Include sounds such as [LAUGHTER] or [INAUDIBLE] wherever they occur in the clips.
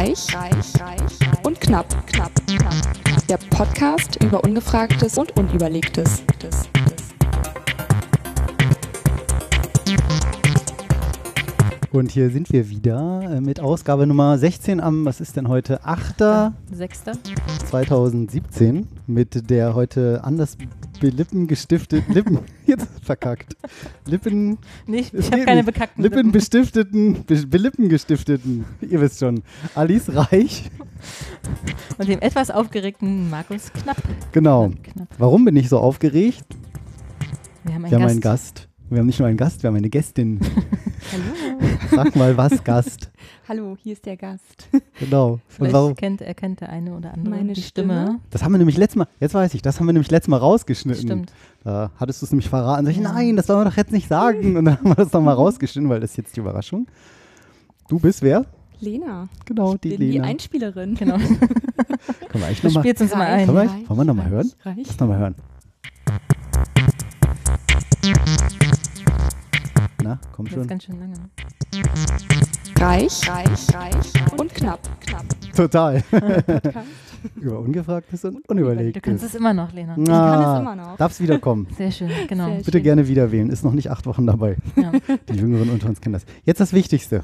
Reich, reich, reich und knapp, knapp, knapp. Der Podcast über Ungefragtes und Unüberlegtes. Und hier sind wir wieder äh, mit Ausgabe Nummer 16 am, was ist denn heute? 8. Sechster. 2017 mit der heute anders belippen gestifteten Lippen [LAUGHS] jetzt verkackt. Lippen Nicht, ich habe keine bekackten Lippen, Lippen. bestifteten be, gestifteten ihr wisst schon. Alice Reich. Und dem etwas aufgeregten Markus Knapp. genau. Knapp, warum bin ich so aufgeregt? Wir haben einen wir haben Gast. einen Gast. Wir haben nicht nur einen Gast wir haben eine Gästin. [LAUGHS] Hallo. sag mal was Gast Hallo, hier ist der Gast. [LAUGHS] genau und Vielleicht warum kennt, erkennt der eine oder andere Meine die Stimme. Stimme? das haben wir nämlich letztes Mal jetzt weiß ich das haben wir nämlich letztes Mal rausgeschnitten Stimmt. Da hattest du es nämlich verraten. Sag ich, nein, das sollen wir doch jetzt nicht sagen. Und dann haben wir das nochmal [LAUGHS] rausgeschnitten, weil das ist jetzt die Überraschung. Du bist wer? Lena. Genau, die bin die Lena. Einspielerin. Genau. [LAUGHS] Können wir eigentlich nochmal spielst uns Reich. ein. Können wir- wollen wir noch mal reich, hören? Reich. Lass noch mal hören. Na, komm Das ist schon. ganz schön lange. Reich, reich, reich und knapp, knapp. Total. [LAUGHS] Über Ungefragtes und Du kannst Unüberlegtes. es immer noch, Lena. Ich kann es immer noch. Darfst wiederkommen. [LAUGHS] Sehr schön, genau. Sehr Bitte schön. gerne wieder wählen. Ist noch nicht acht Wochen dabei. Ja. [LAUGHS] Die Jüngeren unter uns kennen das. Jetzt das Wichtigste.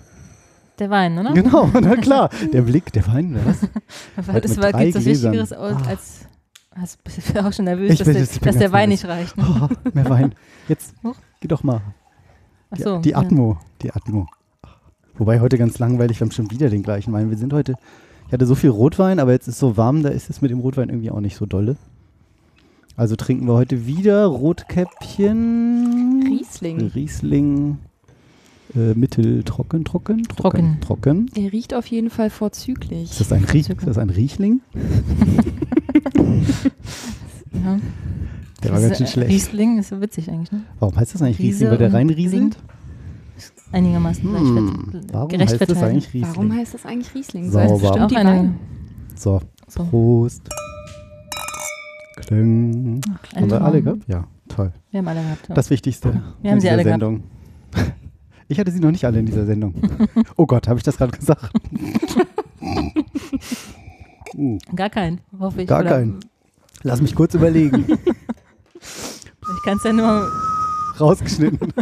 Der Wein, oder? Genau, na klar. Der Blick, der Wein, was? Es mit war, gibt was Gläsern. Wichtigeres aus, Ah. als. Hast, bist du auch schon nervös, Ich dass, bin- der, ich bin dass der Wein nervös. nicht reicht. Ne? Oh, mehr Wein. Jetzt, Hoch. geh doch mal. Die, Achso. die Atmo, die Atmo. Wobei heute ganz langweilig, wir haben schon wieder den gleichen Wein. Wir sind heute, ich hatte so viel Rotwein, aber jetzt ist so warm, da ist es mit dem Rotwein irgendwie auch nicht so dolle. Also trinken wir heute wieder Rotkäppchen. Riesling. Riesling. Äh, mitteltrocken, trocken, Trocken. trocken. Er riecht auf jeden Fall vorzüglich. Ist das ein, Rie ist das ein Riechling? [LAUGHS] [LAUGHS] Ja. Der war ganz schön schlecht. Riesling ist so witzig eigentlich, ne? Warum heißt das eigentlich Riesling? Weil der und reinrieselt? Einigermaßen Hm, warum gerecht heißt das eigentlich Riesling? Warum heißt das eigentlich Riesling? So heißt bestimmt Auch die eine. So, So. Prost. Kling. Ein Haben wir alle gehabt? Ja, toll. Wir haben alle gehabt. Ja. Das Wichtigste Wir haben in sie dieser alle gehabt. Sendung. [LAUGHS] Ich hatte sie noch nicht alle in dieser Sendung. [LAUGHS] Oh Gott, habe ich das gerade gesagt? [LAUGHS] Uh, Gar keinen, hoffe ich. Gar keinen. Lass mich kurz überlegen. Ich kann es ja nur Rausgeschnitten.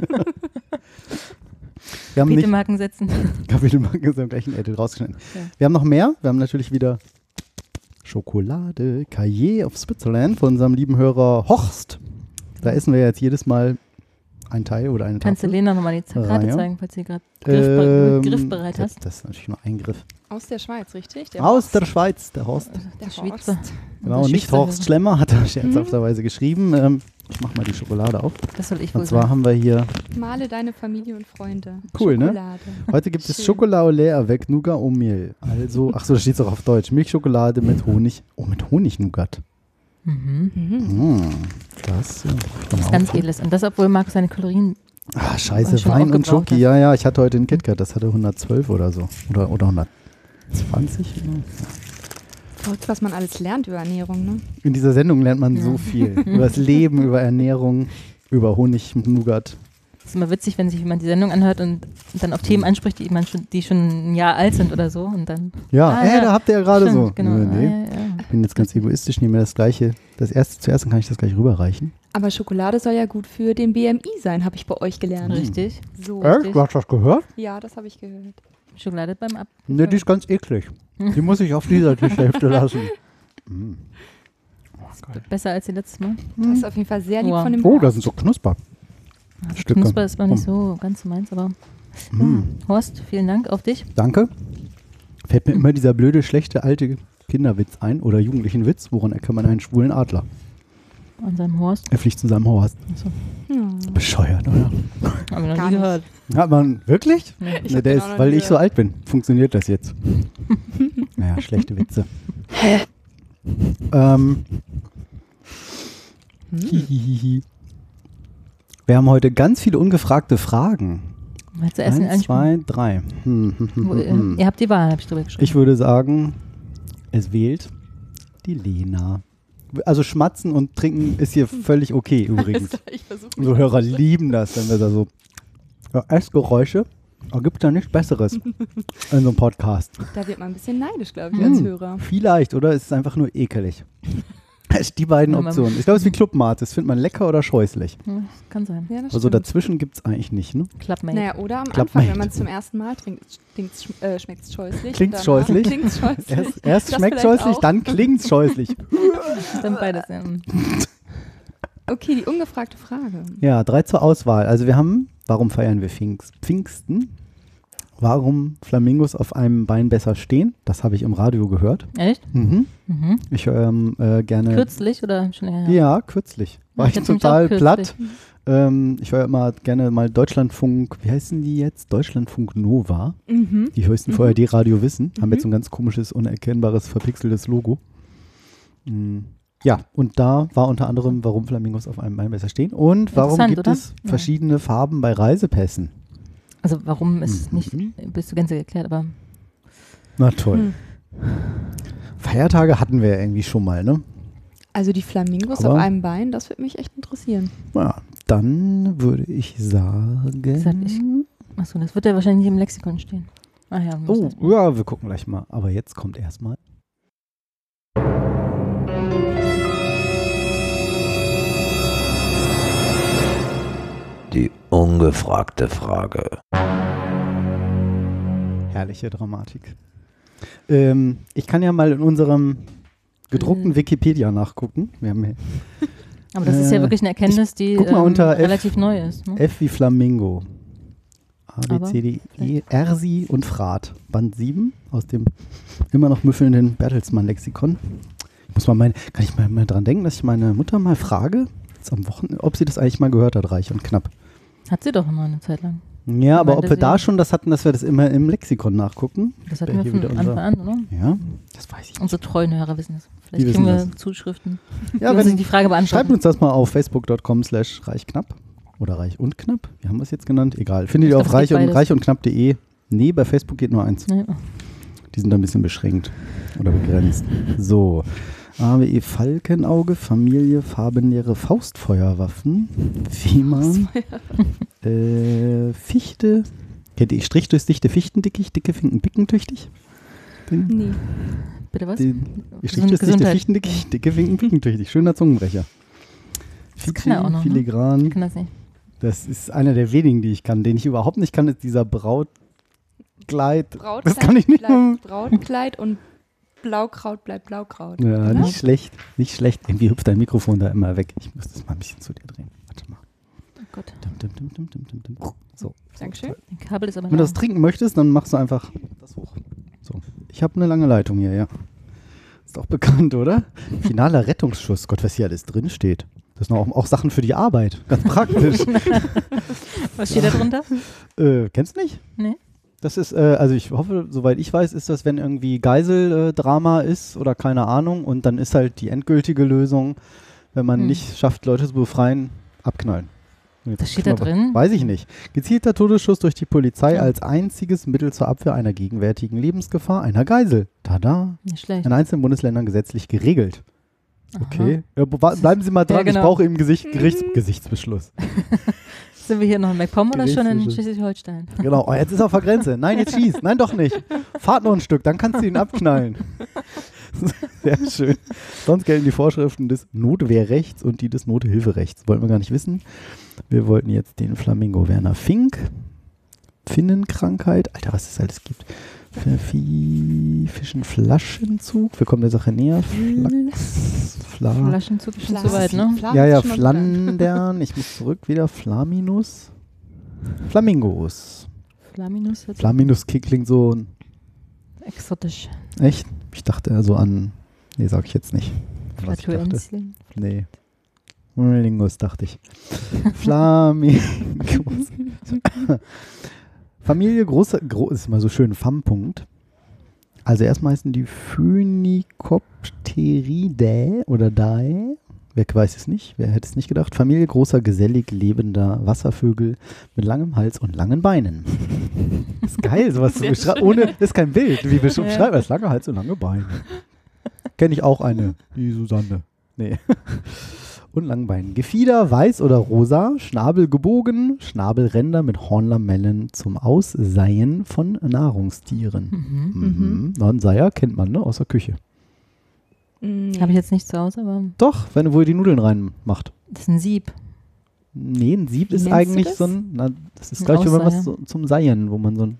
Wir haben Kapitelmarken setzen. [LAUGHS] Kapitelmarken ist am gleichen Edit rausgeschnitten. Ja. Wir haben noch mehr. Wir haben natürlich wieder Schokolade, Cahiers of Switzerland von unserem lieben Hörer Horst. Da essen wir jetzt jedes Mal ein Teil oder eine Kannst du Tafel. Lena nochmal die Karte Reihe. zeigen, falls sie gerade griffbe Ähm, griffbereit das, hast? das ist natürlich nur ein Griff. Aus der Schweiz, richtig? Der Aus Horst. der Schweiz, der Horst. Der Schweizer. Horst. Genau, nicht Horst Schlemmer, hat er scherzhafterweise geschrieben. Ähm, ich mach mal die Schokolade auf. Das soll ich wohl Und zwar sagen. haben wir hier, Male deine Familie und Freunde. Cool, ne? Schokolade. heute gibt es. Chocolat au lait avec Nougat au Mehl. Also, ach so, da steht es auch auf Deutsch. Milchschokolade mit Honig. Oh, mit Honig-Nougat. Mhm. Mhm. Das, Das ist ganz edles. Und das, obwohl Markus seine Kalorien. Ah, scheiße, Wein und Schoki. Ja, ja, ich hatte heute einen KitKat, das hatte 112 oder so. Oder, oder 120. Ja. Verrückt, was man alles lernt über Ernährung, ne? In dieser Sendung lernt man so Ja. viel. über das Leben, [LAUGHS] über Ernährung, über Honig und Nougat. Es ist immer witzig, wenn sich jemand die Sendung anhört und dann auf Themen anspricht, die, man schon, die schon ein Jahr alt sind oder so. Und dann. Ja, Ah, äh, ja. da habt ihr ja gerade so. Genau. Nö, nee. Ah, ja, ja. Ich bin jetzt ganz egoistisch, nehme mir das gleiche. Das erste zuerst, dann kann ich das gleich rüberreichen. Aber Schokolade soll ja gut für den BMI sein, habe ich bei euch gelernt. Richtig. So. Echt? Du hast das gehört? Ja, das habe ich gehört. Schokolade beim Ab. Ne, die ist ganz eklig. [LAUGHS] Die muss ich auf dieser Tischhälfte lassen. [LAUGHS] Mm. Besser als die letztes Mal. Das ist auf jeden Fall sehr lieb Wow. von dem Oh, da sind so Knusper. Also. Knusper ist mal nicht so ganz so meins, aber. Mm. Horst, vielen Dank auf dich. Danke. Fällt mir immer dieser blöde, schlechte, alte Kinderwitz ein oder jugendlichen Witz. Woran erkennt man einen schwulen Adler? An seinem Horst. Er fliegt zu seinem Horst. Achso. Hm. Bescheuert, oder? Haben wir noch Gar nie gehört. Hat man wirklich? Nee. Ich Ne, hab der ist, weil ich so alt bin. Funktioniert das jetzt? [LAUGHS] naja, schlechte Witze. ähm, Hm. hihihihi. Wir haben heute ganz viele ungefragte Fragen. Willst du essen Eins, zwei, drei. Hm, hm, hm, Wo, äh, [LAUGHS] Ihr habt die Wahl, habe ich drüber geschrieben. Ich würde sagen, es wählt die Lena. Also schmatzen und trinken ist hier [LAUGHS] völlig okay übrigens. Unsere Hörer lieben das, wenn wir da so ja, Essgeräusche. Oh, gibt da nichts Besseres [LAUGHS] in so einem Podcast. Da wird man ein bisschen neidisch, glaube ich, als Hm, Hörer. Vielleicht, oder? Es ist einfach nur ekelig. Es die beiden Optionen. Ich glaube, es ist wie Clubmate. Das findet man lecker oder scheußlich. Ja, kann sein. Ja, Also stimmt. dazwischen gibt es eigentlich nicht, ne? Clubmate. Naja, oder am Klappt Anfang, wenn man es zum ersten Mal trinkt, äh, schmeckt es scheußlich. Danach scheußlich? Klingt's scheußlich. Erst, erst [LAUGHS] schmeckt scheußlich, auch. dann klingt's scheußlich. [LAUGHS] Dann beides, ja. Okay, die ungefragte Frage. Ja, drei zur Auswahl. Also wir haben, warum feiern wir Pfingst, Pfingsten? Warum Flamingos auf einem Bein besser stehen? Das habe ich im Radio gehört. Echt? Mhm. Mhm. Ich höre ähm, äh, gerne. Kürzlich oder schon länger? Ja, kürzlich. War ich ich total platt. Ähm, ich höre immer gerne mal Deutschlandfunk, wie heißen die jetzt? Deutschlandfunk Nova. Mhm. Die höchsten Mhm. VRD-Radio wissen. Haben Mhm. jetzt so ein ganz komisches, unerkennbares, verpixeltes Logo. Mm. Ja, und da war unter anderem, warum Flamingos auf einem Bein besser stehen und warum gibt oder? es verschiedene Farben bei Reisepässen. Also warum ist Mhm. nicht bis zur Gänze geklärt, aber Na toll. Hm. Feiertage hatten wir ja irgendwie schon mal, ne? Also die Flamingos Aber- auf einem Bein, das würde mich echt interessieren. Ja, dann würde ich sagen. Sag ich. achso, das wird ja wahrscheinlich nicht im Lexikon stehen. Ah ja, Oh, das ja, wir gucken gleich mal. Aber jetzt kommt erstmal. Die ungefragte Frage. Herrliche Dramatik. Ähm, ich kann ja mal in unserem gedruckten Mhm. Wikipedia nachgucken. Wir haben hier [LAUGHS] Aber das ist ja Äh, wirklich eine Erkenntnis, die guck mal ähm, unter F. relativ neu ist. Ne? F wie Flamingo. A, B, Aber- C, D, E, Ersi und Frat. Band 7 aus dem immer noch müffelnden Bertelsmann-Lexikon. Ich muss mal mein, kann ich mal, mal dran denken, dass ich meine Mutter mal frage, jetzt am Wochenende, ob sie das eigentlich mal gehört hat, reich und knapp. Hat sie doch immer eine Zeit lang. Ja, aber ob wir da schon das hatten, dass wir das immer im Lexikon nachgucken. Das hatten wir hier von wieder Anfang unser- an, oder? Ja, das weiß ich nicht. Unsere treuen Hörer wissen es. Die Vielleicht wissen kriegen wir das. Zuschriften. [LAUGHS] Ja, die uns wenn, die Frage schreibt beantworten. uns das mal auf facebook.com slash reichknapp oder reich und knapp. Wie haben wir es jetzt genannt? Egal. Findet ihr auf reich und, reich und knapp.de. Nee, bei Facebook geht nur eins. Nee. Die sind da ein bisschen beschränkt oder begrenzt. So. AWE Falkenauge, Familie, farbenleere Faustfeuerwaffen, FEMA, äh, Fichte, kennt ihr Strich durchs dichte Fichtendickicht, dicke Finken pickentüchtig? Den, Nee. Bitte was? den, ihr Strich durchs dichte. Fichtendickicht, dicke Finken pickentüchtig. Schöner Zungenbrecher. Das kann er auch noch, ne? Filigran. Ich kann das nicht. Das ist einer der wenigen, die ich kann. Den ich überhaupt nicht kann, ist dieser Brautkleid. Brautkleid Das kann ich nicht bleibt Brautkleid und Blaukraut bleibt Blaukraut. Ja, oder? nicht schlecht. Nicht schlecht. Irgendwie hüpft dein Mikrofon da immer weg. Ich muss das mal ein bisschen zu dir drehen. Warte mal. Oh Gott. Dum, dum, dum, dum, dum, dum, dum. So. Dankeschön. toll. Ein Kabel ist aber Wenn du das trinken möchtest, dann machst du einfach das hoch. So. Ich habe eine lange Leitung hier, ja. Ist auch bekannt, oder? Finaler Rettungsschuss. Gott, was hier alles drin steht. Das sind auch, auch Sachen für die Arbeit. Ganz praktisch. [LAUGHS] Was steht da drunter? Äh, kennst du nicht? Nee. Das ist, äh, also ich hoffe, soweit ich weiß, ist das, wenn irgendwie Geiseldrama ist oder keine Ahnung und dann ist halt die endgültige Lösung, wenn man Hm. nicht schafft, Leute zu befreien, abknallen. Jetzt Das steht da drin? Weiß ich nicht. Gezielter Todesschuss durch die Polizei Ja. als einziges Mittel zur Abwehr einer gegenwärtigen Lebensgefahr einer Geisel. Tada. Nicht schlecht. In einzelnen Bundesländern gesetzlich geregelt. Okay. Ja, bleiben Sie mal dran, Ja, genau. ich brauche eben Gesicht, [LAUGHS] Gerichts, Gesichtsbeschluss. [LAUGHS] Sind wir hier noch in MacPom oder schon in. Schleswig-Holstein? Genau, oh, jetzt ist er auf der Grenze. Nein, jetzt schieß. Nein, doch nicht. Fahrt noch ein Stück, dann kannst du ihn abknallen. [LAUGHS] Sehr schön. Sonst gelten die Vorschriften des Notwehrrechts und die des Nothilferechts. Wollten wir gar nicht wissen. Wir wollten jetzt den Flamingo Werner Fink. Finnenkrankheit. Alter, was es alles gibt. Fi- Fischenflaschenzug. Wir kommen der Sache näher. Flachs. Fla Flaschenzug ist schon zu weit, ne? Ja, ja. Flandern. Ich muss zurück wieder. Flaminus. Flamingos. Flaminus Flaminus klingt so exotisch. echt. Ich dachte so an. Nee, sag ich jetzt nicht. Was ich dachte. Flatulenzen. Nee. Flamingus dachte ich. [LAUGHS] Flamingos. [LAUGHS] Familie große, gro ist immer so schön, FAM-Punkt. Also erstmal heißen die Phoenicopteridae oder Dae. Wer weiß es nicht? Wer hätte es nicht gedacht? Familie großer, gesellig lebender Wasservögel mit langem Hals und langen Beinen. [LAUGHS] ist geil, sowas zu beschreiben. Ohne, ist kein Bild, wie wir schon Ja. beschreiben. Das lange Hals und lange Beine. Kenne ich auch eine, die Susanne. Nee. Und Langbein. Gefieder weiß oder rosa, Schnabel gebogen, Schnabelränder mit Hornlamellen zum Ausseien von Nahrungstieren. Mhm. Mhm. Na, ein Seier kennt man, ne? Aus der Küche. Nee. Habe ich jetzt nicht zu Hause, aber Doch, wenn wo ihr die Nudeln reinmacht. das ist ein Sieb. Nee, ein Sieb Wie ist eigentlich das? so ein, na, das ist gleich, wenn man was so, zum Seien, wo man so ein,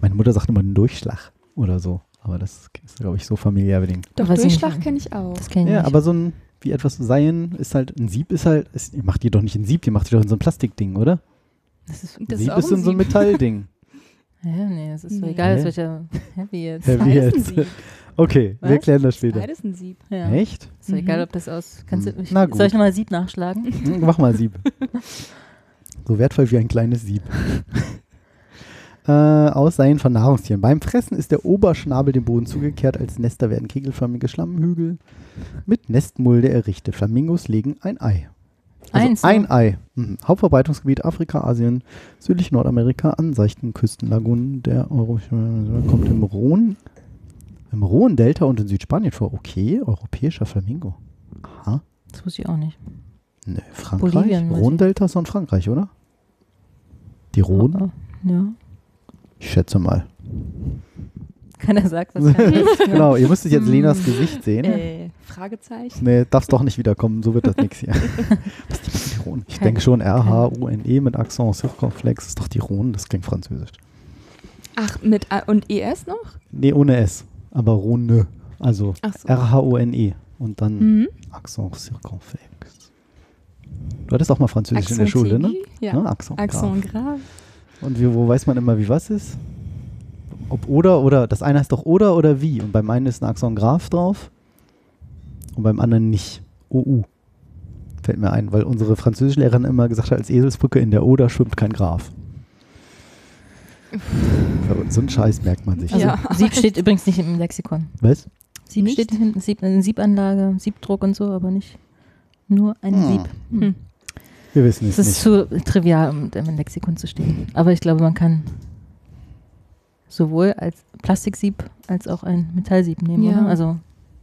meine Mutter sagt immer einen Durchschlag oder so, aber das ist, glaube ich, so familiär bedingt. Doch, ich Durchschlag kenne ich auch. Das kenne ich Ja, nicht. aber so ein, wie etwas Seien ist halt, ein Sieb ist halt, ist, ihr macht die doch nicht in Sieb, die macht die doch in so ein Plastikding, oder? das ist, Das Sieb auch ist in so ein Sieb. Metallding. [LAUGHS] ja, nee, das ist so Nee. egal, Hä? aus welcher Heavy jetzt. Ja, ein jetzt? Sieb. [LAUGHS] Okay, wir Was? klären das später. Beides ein Sieb. Ja. Echt? Ist doch egal, Mhm. ob das aus. Kannst du, Hm. ich, Na soll ich gut. nochmal Sieb nachschlagen? Mach mal Sieb. [LAUGHS] So wertvoll wie ein kleines Sieb. Äh, Ausseien von Nahrungstieren. Beim Fressen ist der Oberschnabel dem Boden zugekehrt. Als Nester werden kegelförmige Schlammhügel mit Nestmulde errichtet. Flamingos legen ein Ei. Also Eins, ein ne? Ei. Mhm. Hauptverbreitungsgebiet Afrika, Asien, südlich Nordamerika, an seichten Küstenlagunen der Euro kommt im Rhone, im Rhone-Delta und in Südspanien vor. Okay, europäischer Flamingo. Aha. Das wusste ich auch nicht. Ne, Frankreich. Bolivien. Rhone-Delta ist in Frankreich, oder? Die Rhone? Oh, oh. Ja. Ich schätze mal. Keiner sagt was. [LAUGHS] genau, ihr müsstet jetzt Hm. Lenas Gesicht sehen. Äh, Fragezeichen. Nee, darfst doch nicht wiederkommen, so wird das nichts hier. [LAUGHS] Was ist die Rhone? Ich denke schon R-H-U-N-E mit Accent Circonflex ist doch die Rhone, das klingt französisch. Ach, mit A und ES noch? Nee, ohne S, aber Rhone. Also so. R-H-O-N-E und dann Mhm. Accent Circonflex. Du hattest auch mal Französisch in der Accent Schule, ne? Ja. Ne? Accent, Accent grave. grave. Und wie, wo weiß man immer, wie was ist? Ob oder oder, das eine heißt doch oder oder wie. Und beim einen ist ein Accent Graf drauf und beim anderen nicht. OU. Fällt mir ein, weil unsere Französischlehrerin immer gesagt hat, als Eselsbrücke in der Oder schwimmt kein Graf. So einen Scheiß merkt man sich. Also, Ja. Sieb steht übrigens nicht im Lexikon. Was? Sieb Nicht? steht hinten, Sieb, eine Siebanlage, Siebdruck und so, aber nicht nur ein Hm. Sieb. Hm. Wir wissen es Das nicht. ist zu trivial, um im Lexikon zu stehen. Aber ich glaube, man kann sowohl als Plastiksieb als auch ein Metallsieb nehmen, Ja. oder? Also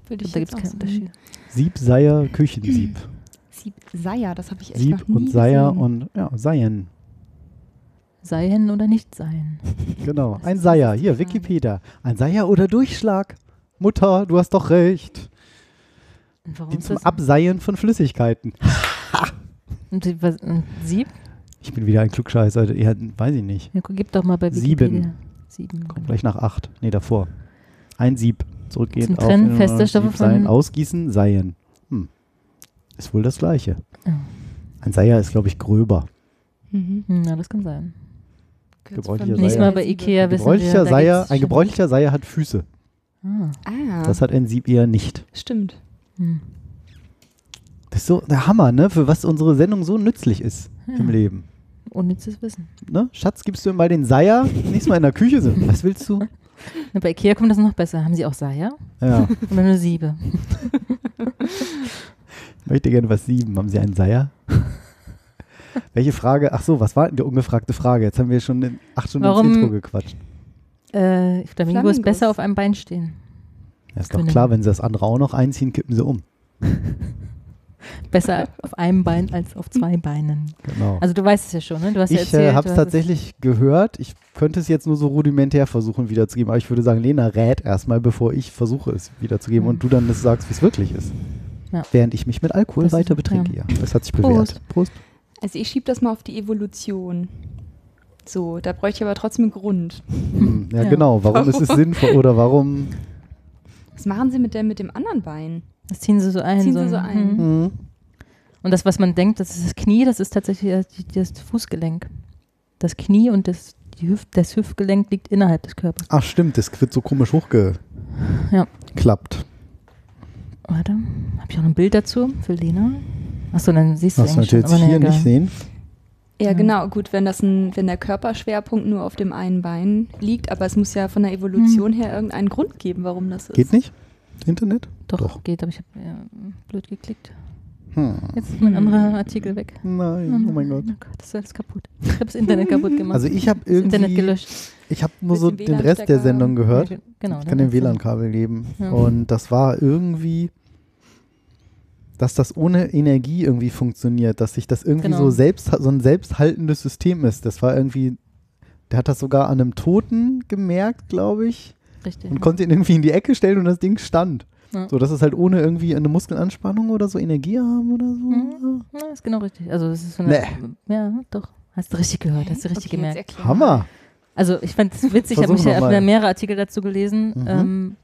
Würde ich da gibt es keinen. Unterschied. Sieb, Seier, Küchensieb. [CLEARS THROAT] Sieb, Seier, das habe ich echt Sieb noch nie und Seier gesehen. und ja, Seien. Seien oder nicht sein. [LAUGHS] Genau. Das Ein Seier. Hier. Wikipedia. Ein Seier oder Durchschlag. Mutter, du hast doch recht. Und warum Die zum? Abseien von Flüssigkeiten. [LAUGHS] Und die- was- und Sieb? Ich bin wieder ein Klugscheißer. Ja, weiß ich nicht. Ja, gib doch mal bei Sieben. Wikipedia. Sieben. Kommt gleich nach acht. Nee, davor. Ein Sieb. Zurückgehend Zum auf Trennen äh, fester Stoffe Sieb sein, von- Ausgießen, Seien. Hm. Ist wohl das Gleiche. Ja. Ein Seier ist, glaube ich, gröber. Mhm. Hm, Na, das kann sein. Gebräuchlicher Nächstes Seier. Mal bei Ikea Ein wissen gebräuchlicher, wir, Seier, ein gebräuchlicher Seier hat Füße. Ah. Ah, Das hat ein Sieb eher nicht. stimmt. Hm. Das ist so der Hammer, ne? Für was unsere Sendung so nützlich ist im Ja. Leben. Unnützes Wissen. Ne? Schatz, gibst du mal den Seier? Nächstes Mal in der Küche so. Was willst du? [LAUGHS] Na, bei Ikea kommt das noch besser. Haben sie auch Seier? Ja. [LAUGHS] Oder nur Siebe? Ich möchte gerne was sieben. Haben Sie einen Seier? [LAUGHS] Welche Frage? Ach so, was war denn die ungefragte Frage? Jetzt haben wir schon in acht Stunden Warum- ins Intro gequatscht. Äh, Flamingos Flamingos. besser auf einem Bein stehen. Ja, ist doch klar, wenn sie das andere auch noch einziehen, kippen sie um. Besser auf einem Bein als auf zwei Beinen. Genau. Also du weißt es ja schon, ne? Du hast ja ich erzählt. äh, habe es tatsächlich gehört. Ich könnte es jetzt nur so rudimentär versuchen wiederzugeben, aber ich würde sagen, Lena rät erstmal, bevor ich versuche es wiederzugeben Mhm. und du dann das sagst, wie es wirklich ist. Ja. Während ich mich mit Alkohol Das weiter betrinke. Ja. Das hat sich bewährt. Prost. Prost. Also ich schiebe das mal auf die Evolution. So, da bräuchte ich aber trotzdem einen Grund. Hm, ja, Ja. genau. Warum ist es sinnvoll oder warum? Was machen sie mit, der, mit dem anderen Bein? Das ziehen sie so ein. Ziehen sie ein- so ein. Mhm. Hm. Und das, was man denkt, das ist das Knie, das ist tatsächlich das, das Fußgelenk. Das Knie und das, die Hüft, das Hüftgelenk liegt innerhalb des Körpers. Ach stimmt, das wird so komisch hochgeklappt. Ja. Warte, habe ich auch noch ein Bild dazu für Lena? Achso, dann siehst du Was eigentlich jetzt schon. aber hier nee, nicht sehen. Ja, Ja. genau. Gut, wenn das ein, wenn der Körperschwerpunkt nur auf dem einen Bein liegt, aber es muss ja von der Evolution her irgendeinen Grund geben, warum das ist. Geht nicht? Internet? Doch, Doch. geht, aber ich habe ja, blöd geklickt. Hm. Jetzt ist mein Hm. anderer Artikel weg. Nein, oh mein Gott. Oh Gott, das ist alles kaputt. Ich habe das Internet [LAUGHS] kaputt gemacht. Also ich habe das Internet irgendwie, gelöscht. ich habe nur so den Rest der. Sendung gehört. Ja, genau. ich kann dann- WLAN-Kabel geben. Ja. Und das war irgendwie, dass das ohne Energie irgendwie funktioniert, dass sich das irgendwie Genau. so selbst so ein selbsthaltendes System ist. Das war irgendwie, der hat das sogar an einem Toten gemerkt, glaube ich, Richtig. und konnte ihn irgendwie in die Ecke stellen und das Ding stand. Ja. So, dass es halt ohne irgendwie eine Muskelanspannung oder so Energie haben oder so. Mhm. Ja, ist genau richtig. Also es ist so eine, Ja, doch. Hast du richtig gehört, hast du richtig Okay, gemerkt. Hammer. Also ich fand es witzig, ich habe mich ja mehrere Artikel dazu gelesen. Mhm. Ähm,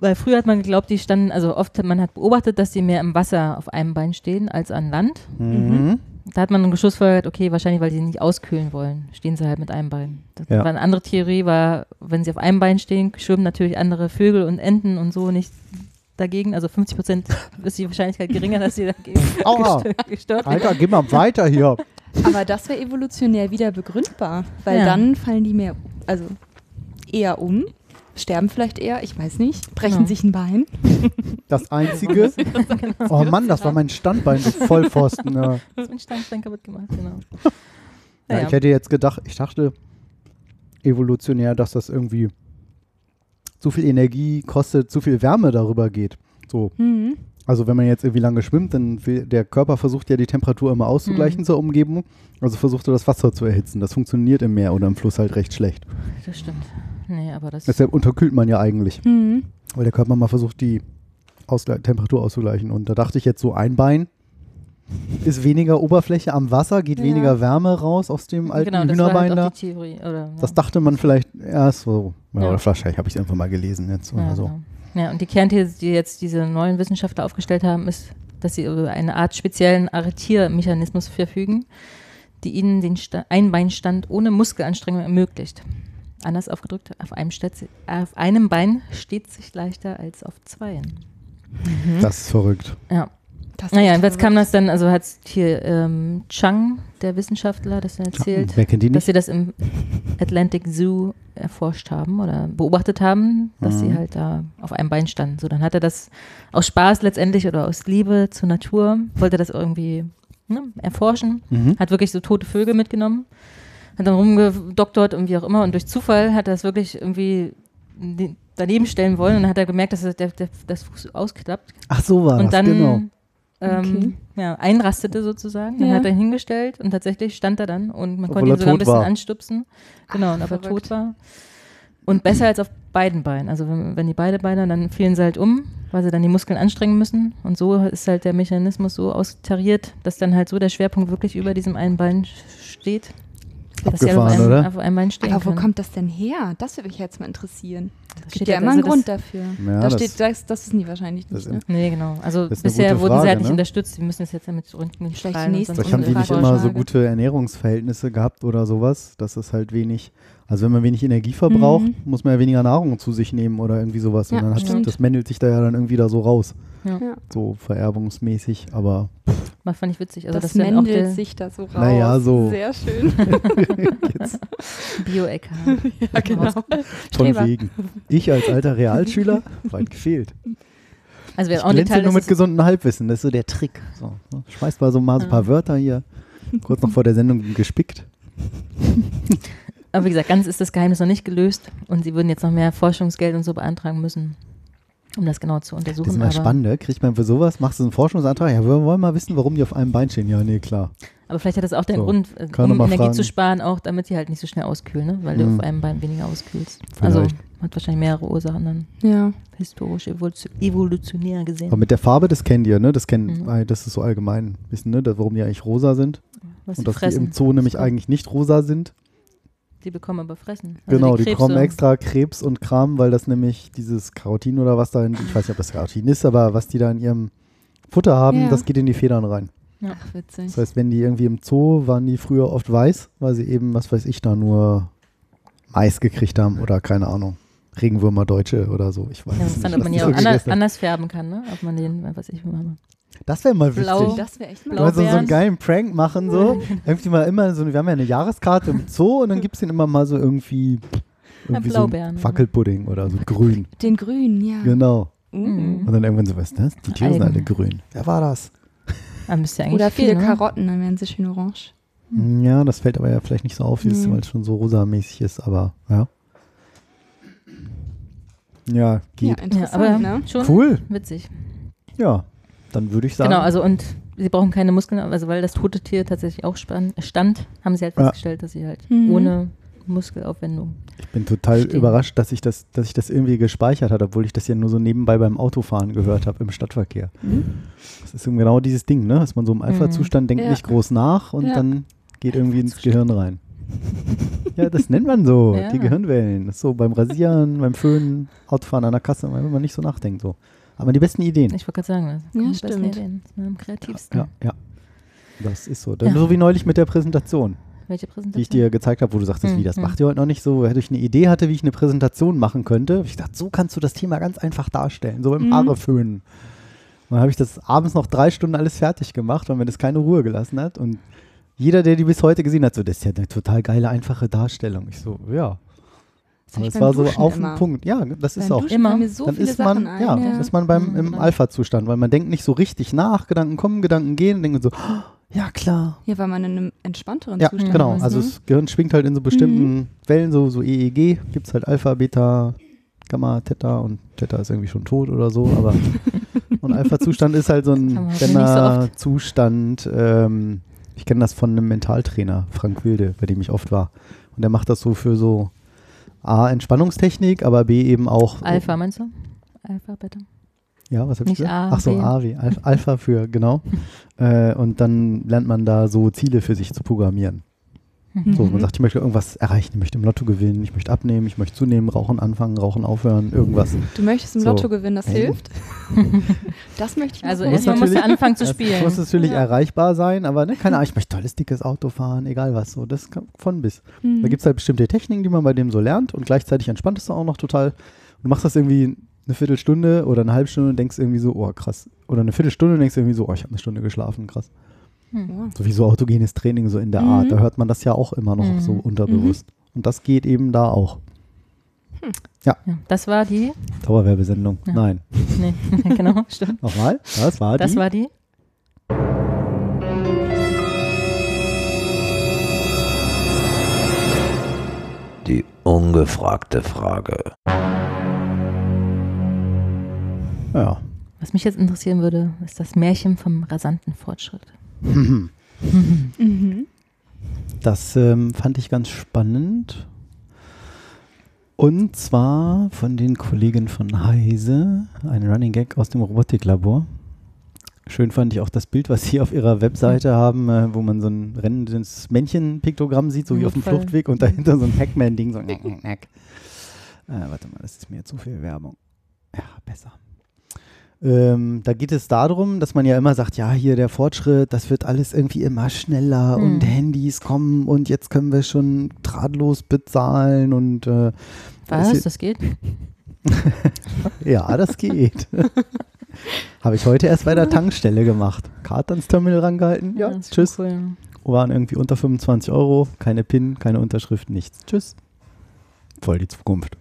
weil früher hat man geglaubt, die standen, also oft hat man hat beobachtet, dass die mehr im Wasser auf einem Bein stehen als an Land. Mhm. Da hat man dann geschlussfolgert, okay, wahrscheinlich, weil sie nicht auskühlen wollen, stehen sie halt mit einem Bein. Das Ja. war eine andere Theorie, war, wenn sie auf einem Bein stehen, schwimmen natürlich andere Vögel und Enten und so nicht dagegen. Also 50 Prozent [LAUGHS] ist die Wahrscheinlichkeit geringer, dass sie dagegen [LAUGHS] Aua. gestört, werden. Alter, geh mal weiter hier. Aber das wäre evolutionär wieder begründbar, weil Ja. dann fallen die mehr, also eher um, sterben vielleicht eher, ich weiß nicht, brechen Ja. sich ein Bein. [LAUGHS] Das Einzige. [LAUGHS] Oh Mann, das war mein Standbein, du Vollpfosten. Ja. [LAUGHS] Das ist mein Standstein kaputt gemacht, genau. Ja, Ja, ich hätte jetzt gedacht, ich dachte evolutionär, dass das irgendwie zu viel Energie kostet, zu viel Wärme darüber geht. So. Mhm. Also wenn man jetzt irgendwie lange schwimmt, dann der Körper versucht ja die Temperatur immer auszugleichen Mhm. zur Umgebung. Also versucht er das Wasser zu erhitzen. Das funktioniert im Meer oder im Fluss halt recht schlecht. Das stimmt. Nee, aber das. Deshalb unterkühlt man ja eigentlich, Mhm. weil der Körper mal versucht, die Ausgle Temperatur auszugleichen. Und da dachte ich jetzt so, ein Bein ist weniger Oberfläche am Wasser, geht Ja. weniger Wärme raus aus dem alten genau, das Hühnerbein halt da. Theorie. Oder, Das ja. dachte man vielleicht erst so. Ja. Oder wahrscheinlich habe ich es einfach mal gelesen jetzt oder so. Ja, und die Kernthese, die jetzt diese neuen Wissenschaftler aufgestellt haben, ist, dass sie über eine Art speziellen Arretiermechanismus verfügen, die ihnen den Sta Einbeinstand ohne Muskelanstrengung ermöglicht. Anders ausgedrückt, auf einem, auf einem Bein steht sich leichter als auf zweien. Das ist verrückt. Ja. Naja, jedenfalls kam das dann, also hat hier ähm, Chang, der Wissenschaftler, das dann erzählt, die dass sie das im Atlantic Zoo erforscht haben oder beobachtet haben, dass Mhm. sie halt da auf einem Bein standen. So, dann hat er das aus Spaß letztendlich oder aus Liebe zur Natur, wollte das irgendwie ne, erforschen, Mhm. hat wirklich so tote Vögel mitgenommen, hat dann rumgedoktort und wie auch immer und durch Zufall hat er das wirklich irgendwie daneben stellen wollen und dann hat er gemerkt, dass er der, der, das Fuß ausklappt Ach, so war und das, dann genau. Ähm, Okay. ja, einrastete sozusagen. Dann Ja. hat er hingestellt und tatsächlich stand er dann und man Obwohl konnte ihn sogar ein bisschen war. anstupsen. Genau, und aber tot war. Und besser als auf beiden Beinen. Also wenn, wenn die beide Beine, dann fielen sie halt um, weil sie dann die Muskeln anstrengen müssen. Und so ist halt der Mechanismus so austariert, dass dann halt so der Schwerpunkt wirklich über diesem einen Bein steht. Dass Abgefahren, einem, oder? auf einem Bein stehen Aber wo können. kommt das denn her? Das würde mich jetzt mal interessieren. Das Es steht gibt ja immer einen also Grund das- dafür. Ja, da das- steht, das, das wissen die wahrscheinlich das nicht. ist Ne? Nee, genau. Also Das ist bisher wurden sie halt nicht ne? unterstützt. Wir müssen es jetzt ja mit Röntgenstrahlen Vielleicht und sonst Vielleicht haben die nicht immer so gute Ernährungsverhältnisse gehabt oder sowas. Das ist halt wenig. Also wenn man wenig Energie verbraucht, Mhm. muss man ja weniger Nahrung zu sich nehmen oder irgendwie sowas. Und Ja, dann hat das männelt sich da ja dann irgendwie da so raus. Ja. So vererbungsmäßig. Aber War, fand ich witzig. Also das das, mändelt der sich da so raus. Naja, so. Sehr schön. [LAUGHS] jetzt Bio-Eck. [LAUGHS] ja, genau. von Streber. wegen. Ich als alter Realschüler, weit gefehlt. Also Ich wer auch glänze Detail nur mit gesundem Halbwissen. Das ist so der Trick. So, ne? Schmeißt mal so mal so ein paar Wörter hier. Kurz noch vor der Sendung gespickt. [LAUGHS] aber wie gesagt, ganz ist das Geheimnis noch nicht gelöst und sie würden jetzt noch mehr Forschungsgeld und so beantragen müssen, um das genau zu untersuchen. Das ist mal aber, spannend, ne? Kriegt man für sowas, machst du einen Forschungsantrag? Ja, wir wollen mal wissen, warum die auf einem Bein stehen. Ja, nee, klar. aber vielleicht hat das auch den So, Grund, äh, um Energie fragen. zu sparen, auch damit die halt nicht so schnell auskühlen, ne? weil du Mhm. auf einem Bein weniger auskühlst. Also Vielleicht. hat wahrscheinlich mehrere Ursachen dann Ja. historisch, evolutio- evolutionär gesehen. Aber mit der Farbe, das kennt ihr, ne? Das kennen, Mhm. das ist so allgemein wissen, ne? Warum die eigentlich rosa sind. was und sie dass fressen. die im Zoo nämlich eigentlich nicht rosa sind. Die bekommen aber fressen. Also genau, die, Krebse. bekommen extra Krebs und Kram, weil das nämlich dieses Carotin oder was da in, ich weiß nicht, ob das Carotin ist, aber was die da in ihrem Futter haben, Ja. das geht in die Federn rein. Ach, witzig. Das heißt, wenn die irgendwie im Zoo waren die früher oft weiß, weil sie eben, was weiß ich, da nur Mais gekriegt haben oder keine Ahnung. Regenwürmer Deutsche oder so. Ich weiß Ja, ist dann, nicht, ob man die die auch anders, anders färben kann, ne? Ob man den, was ich, mal. Das wäre mal Blau. wichtig. Das wäre echt mal Blau- Mal so, so einen Blaubeeren. geilen Prank machen, so. [LAUGHS] irgendwie mal immer so, wir haben ja eine Jahreskarte im Zoo und dann gibt es den immer mal so irgendwie, irgendwie so Blaubeeren, einen ja. Wackelpudding oder so grün. Den Grünen, ja. Genau. Mhm. Und dann irgendwann so, was ist das? Die Tiere sind Algen. alle grün. Wer war das? [LAUGHS] Ah, müsste ja eigentlich Oder viele gehen, ne? Karotten, dann werden sie schön orange. Ja, das fällt aber ja vielleicht nicht so auf, Mhm. weil es schon so rosamäßig ist, aber ja. Ja, Ja, geht. Ja, interessant, aber ne? schon Cool. witzig. Ja. Dann würde ich sagen, Genau, also und sie brauchen keine Muskeln, also weil das tote Tier tatsächlich auch stand, haben sie halt Ja. festgestellt, dass sie halt Mhm. ohne Muskelaufwendung. ich bin total Verstehe. überrascht, dass ich das, dass ich das irgendwie gespeichert hat, obwohl ich das ja nur so nebenbei beim Autofahren gehört habe im Stadtverkehr. Das ist eben genau dieses Ding, ne? Dass man so im Alpha-Zustand denkt Ja. nicht groß nach und Ja. dann geht irgendwie ins Gehirn rein. [LAUGHS] Ja, das nennt man so, [LAUGHS] Ja. die Gehirnwellen. Das ist so beim Rasieren, beim Föhnen, Autofahren an der Kasse, wenn man nicht so nachdenkt. So. Aber die besten Ideen. Ich wollte gerade sagen, das Ja, stimmt. Ideen. Das am kreativsten. Ja, ja. Das ist so. Das Ja. So wie neulich mit der Präsentation, Welche Präsentation? die ich dir gezeigt habe, wo du sagtest, Hm, wie das hm. macht ihr heute noch nicht so. Hätte ich eine Idee hatte, wie ich eine Präsentation machen könnte. Ich dachte, so kannst du das Thema ganz einfach darstellen, so beim Mhm. Haare föhnen. Und dann habe ich das abends noch drei Stunden alles fertig gemacht, weil mir das keine Ruhe gelassen hat. Und jeder, der die bis heute gesehen hat, so, das ist ja eine total geile, einfache Darstellung. Ich so, ja. Aber es war so Duschen auf immer. den Punkt. Ja, das ist Beim auch. Duschen Immer. mir so dann ist man, ein. ja, ja. ist man beim Mhm, im. Alpha-Zustand, weil man denkt nicht so richtig nach, Gedanken kommen, Gedanken gehen, denkt so, oh, ja klar. ja, weil man in einem entspannteren Ja, Zustand genau. ist. Also ne? das Gehirn schwingt halt in so bestimmten Mhm. Wellen, so, so EEG, gibt es halt Alpha, Beta, Gamma, Theta und Theta ist irgendwie schon tot oder so, aber [LAUGHS] und Alpha-Zustand ist halt so ein nicht so. Ähm, ich kenne das von einem Mentaltrainer, Frank Wilde, bei dem ich oft war. Und der macht das so für so A, Entspannungstechnik, aber B eben auch. Alpha, meinst du? Alpha, Beta? Ja, was habe ich gesagt? A, Ach so, B. A wie Alpha, Alpha für, genau. [LAUGHS] äh, und dann lernt man da so Ziele für sich zu programmieren. So, man Mhm. sagt, ich möchte irgendwas erreichen, ich möchte im Lotto gewinnen, ich möchte abnehmen, ich möchte zunehmen, rauchen anfangen, rauchen aufhören, irgendwas. Du möchtest im So. Lotto gewinnen, das Ja. hilft. [LAUGHS] das möchte ich Also mal muss erstmal musst du natürlich- anfangen zu [LAUGHS] Das spielen. muss natürlich Ja. erreichbar sein, aber ne, keine Ahnung, ich möchte tolles, dickes Auto fahren, egal was, so, das kann von bis. Mhm. Da gibt es halt bestimmte Techniken, die man bei dem so lernt und gleichzeitig entspannt es auch noch total. Du machst das irgendwie eine Viertelstunde oder eine halbe Stunde und denkst irgendwie so, oh krass. Oder eine Viertelstunde und denkst irgendwie so, oh, ich habe eine Stunde geschlafen, krass. Oh. So wie so autogenes Training so in der Mhm. Art. Da hört man das ja auch immer noch Mhm. so unterbewusst. Und das geht eben da auch. Ja, das war die. Dauerwerbesendung. Ja. Nein. [LAUGHS] Nee, [LAUGHS] genau, stimmt. Nochmal. Das war Das die. war die. Die ungefragte Frage. ja. Was mich jetzt interessieren würde, ist das Märchen vom rasanten Fortschritt. Mhm. [LAUGHS] Das ähm, fand ich ganz spannend. Und zwar von den Kollegen von Heise, ein Running Gag aus dem Robotiklabor. Schön fand ich auch das Bild, was sie auf ihrer Webseite haben, äh, wo man so ein rennendes Männchen-Piktogramm sieht, so wie auf dem. Fluchtweg und dahinter so ein Hackman-Ding, so nack, nack, nack. Äh, warte mal, das ist mir zu viel Werbung. Ja, besser. Ähm, da geht es darum, dass man ja immer sagt, ja, hier der Fortschritt, das wird alles irgendwie immer schneller Hm. und Handys kommen und jetzt können wir schon drahtlos bezahlen und äh, Was? Das geht? [LAUGHS] ja, das geht. [LAUGHS] Habe ich heute erst bei der Tankstelle gemacht. Karte ans Terminal rangehalten. Ja, ist tschüss. Cool. Waren irgendwie unter 25 Euro. Keine PIN, keine Unterschrift, nichts. Tschüss. Voll die Zukunft.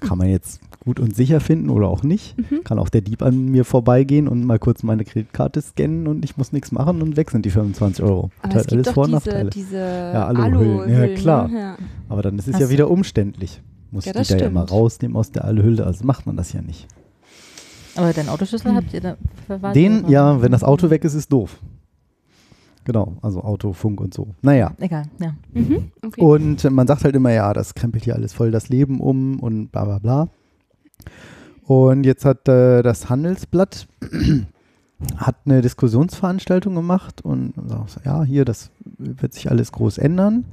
Kann man jetzt gut und sicher finden oder auch nicht. Mhm. Kann auch der Dieb an mir vorbeigehen und mal kurz meine Kreditkarte scannen und ich muss nichts machen und weg sind die 25 Euro. Aber Hat es gibt doch Vor- und diese, Nachteile. diese Ja, Aluhüllen. Ja, Aluhüllen, klar. Ne? Ja. Aber dann ist es Hast ja du- wieder umständlich. Muss Ja, die das da ja stimmt. rausnehmen aus der Aluhülle. Also macht man das ja nicht. Aber den Autoschlüssel habt ihr da verwahrt? Den, oder? ja, wenn das Auto weg ist, ist doof. Genau, also Auto, Funk und so. Naja. Egal, ja. Mhm. Okay. Und man sagt halt immer, ja, das krempelt hier alles voll das Leben um und bla bla bla. Und jetzt hat äh, das Handelsblatt [CLEARS THROAT] hat eine Diskussionsveranstaltung gemacht und sagt, ja, hier, das wird sich alles groß ändern.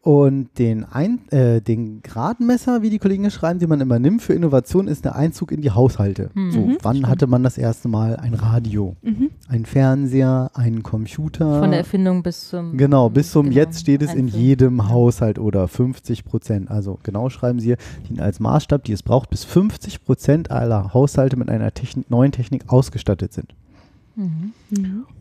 Und den, Ein äh, den Gradmesser, wie die Kollegen schreiben, den man immer nimmt für Innovation, ist der Einzug in die Haushalte. Mhm. So, Mhm, wann stimmt. hatte man das erste Mal ein Radio, mhm. ein Fernseher, einen Computer? Von der Erfindung bis zum. Genau, bis zum genau, Jetzt steht es in jedem. Haushalt oder 50 Prozent. Also genau schreiben Sie hier, die als Maßstab, die es braucht, bis 50 Prozent aller Haushalte mit einer Technik, neuen Technik ausgestattet sind. Mhm.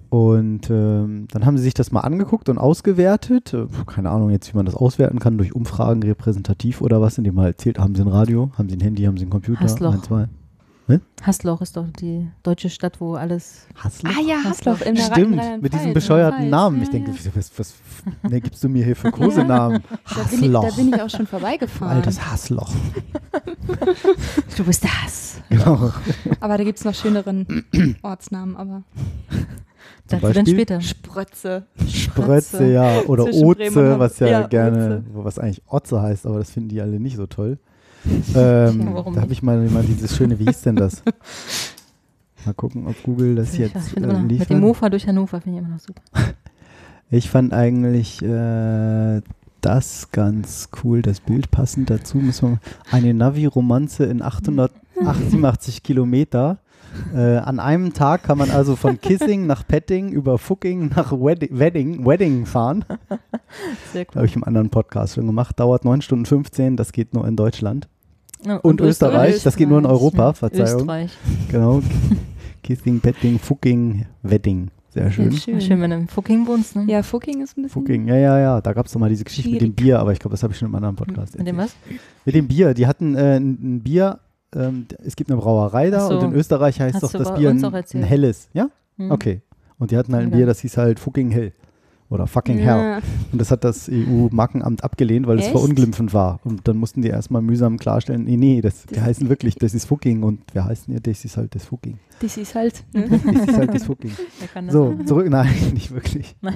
Und ähm, dann haben sie sich das mal angeguckt und ausgewertet. Äh, keine Ahnung jetzt, wie man das auswerten kann, durch Umfragen repräsentativ oder was, indem man halt zählt, haben sie ein Radio, haben sie ein Handy, haben sie einen Computer, Hassloch. ein, zwei. Hasloch ist doch die deutsche Stadt, wo alles. Hassloch? Ah ja, Hasloch in der Stimmt, mit diesem bescheuerten. Namen. Ja, Ich denke, ja. was, was, was ne, gibst du mir hier für [LAUGHS] Kosenamen? Da bin, ich, da Hassloch. bin ich auch schon vorbeigefahren. Altes Hassloch. [LAUGHS] Du bist der Hass. Genau. Aber da gibt es noch schöneren Ortsnamen, aber Zum Dazu dann Beispiel? später. Sprötze. Sprötze, ja. Oder Oze, was ja, Ja, gerne, Oze. was eigentlich Otze heißt, aber das finden die alle nicht so toll. Ähm, warum da habe ich mal, mal dieses schöne, wie hieß denn das? [LAUGHS] Mal gucken, ob Google das Ich jetzt finde äh, immer noch, mit dem. Mofa durch Hannover finde ich immer noch super. [LAUGHS] Ich fand eigentlich äh, das ganz cool, das Bild passend dazu. Müssen wir, eine Navi-Romanze in 887 Kilometer. Äh, an einem Tag kann man also von Kissing nach Petting über Fucking nach Wedding, Wedding, Wedding fahren. Sehr Habe ich im anderen Podcast schon gemacht. Dauert 9 Stunden 15, das geht nur in Deutschland. Ja, Und, Österreich, das geht nur in Europa, Verzeihung. Österreich. Genau. Kissing, Petting, Fucking, Wedding. Sehr schön. Ja, schön. Schön, wenn du im Fucking wohnst, ne? Ja, Fucking ist ein bisschen. Fucking, ja, ja, ja. Da gab es doch mal diese Geschichte mit dem Schwierig. Bier, aber ich glaube, das habe ich schon im anderen Podcast Mit dem erzählt. was? Mit dem Bier. Die hatten äh, ein Bier, ähm, es gibt eine Brauerei da so. und in Österreich heißt Hast doch das Bier ein, ein helles. Ja? Hm. Okay. Und die hatten halt ein Ja. Bier, das hieß halt Fucking Hell. Oder Fucking Hell. Ja. Und das hat das EU-Markenamt abgelehnt, weil es verunglimpfend war. Und dann mussten die erstmal mühsam klarstellen, nee, nee, das, Das- heißen wirklich, das ist Fucking und wir heißen ja, das ist halt das Fucking. Das ist halt. [LAUGHS] Ne? Das ist halt das Fucking. [LAUGHS] So, zurück, nein, [LAUGHS] nicht wirklich. Nein.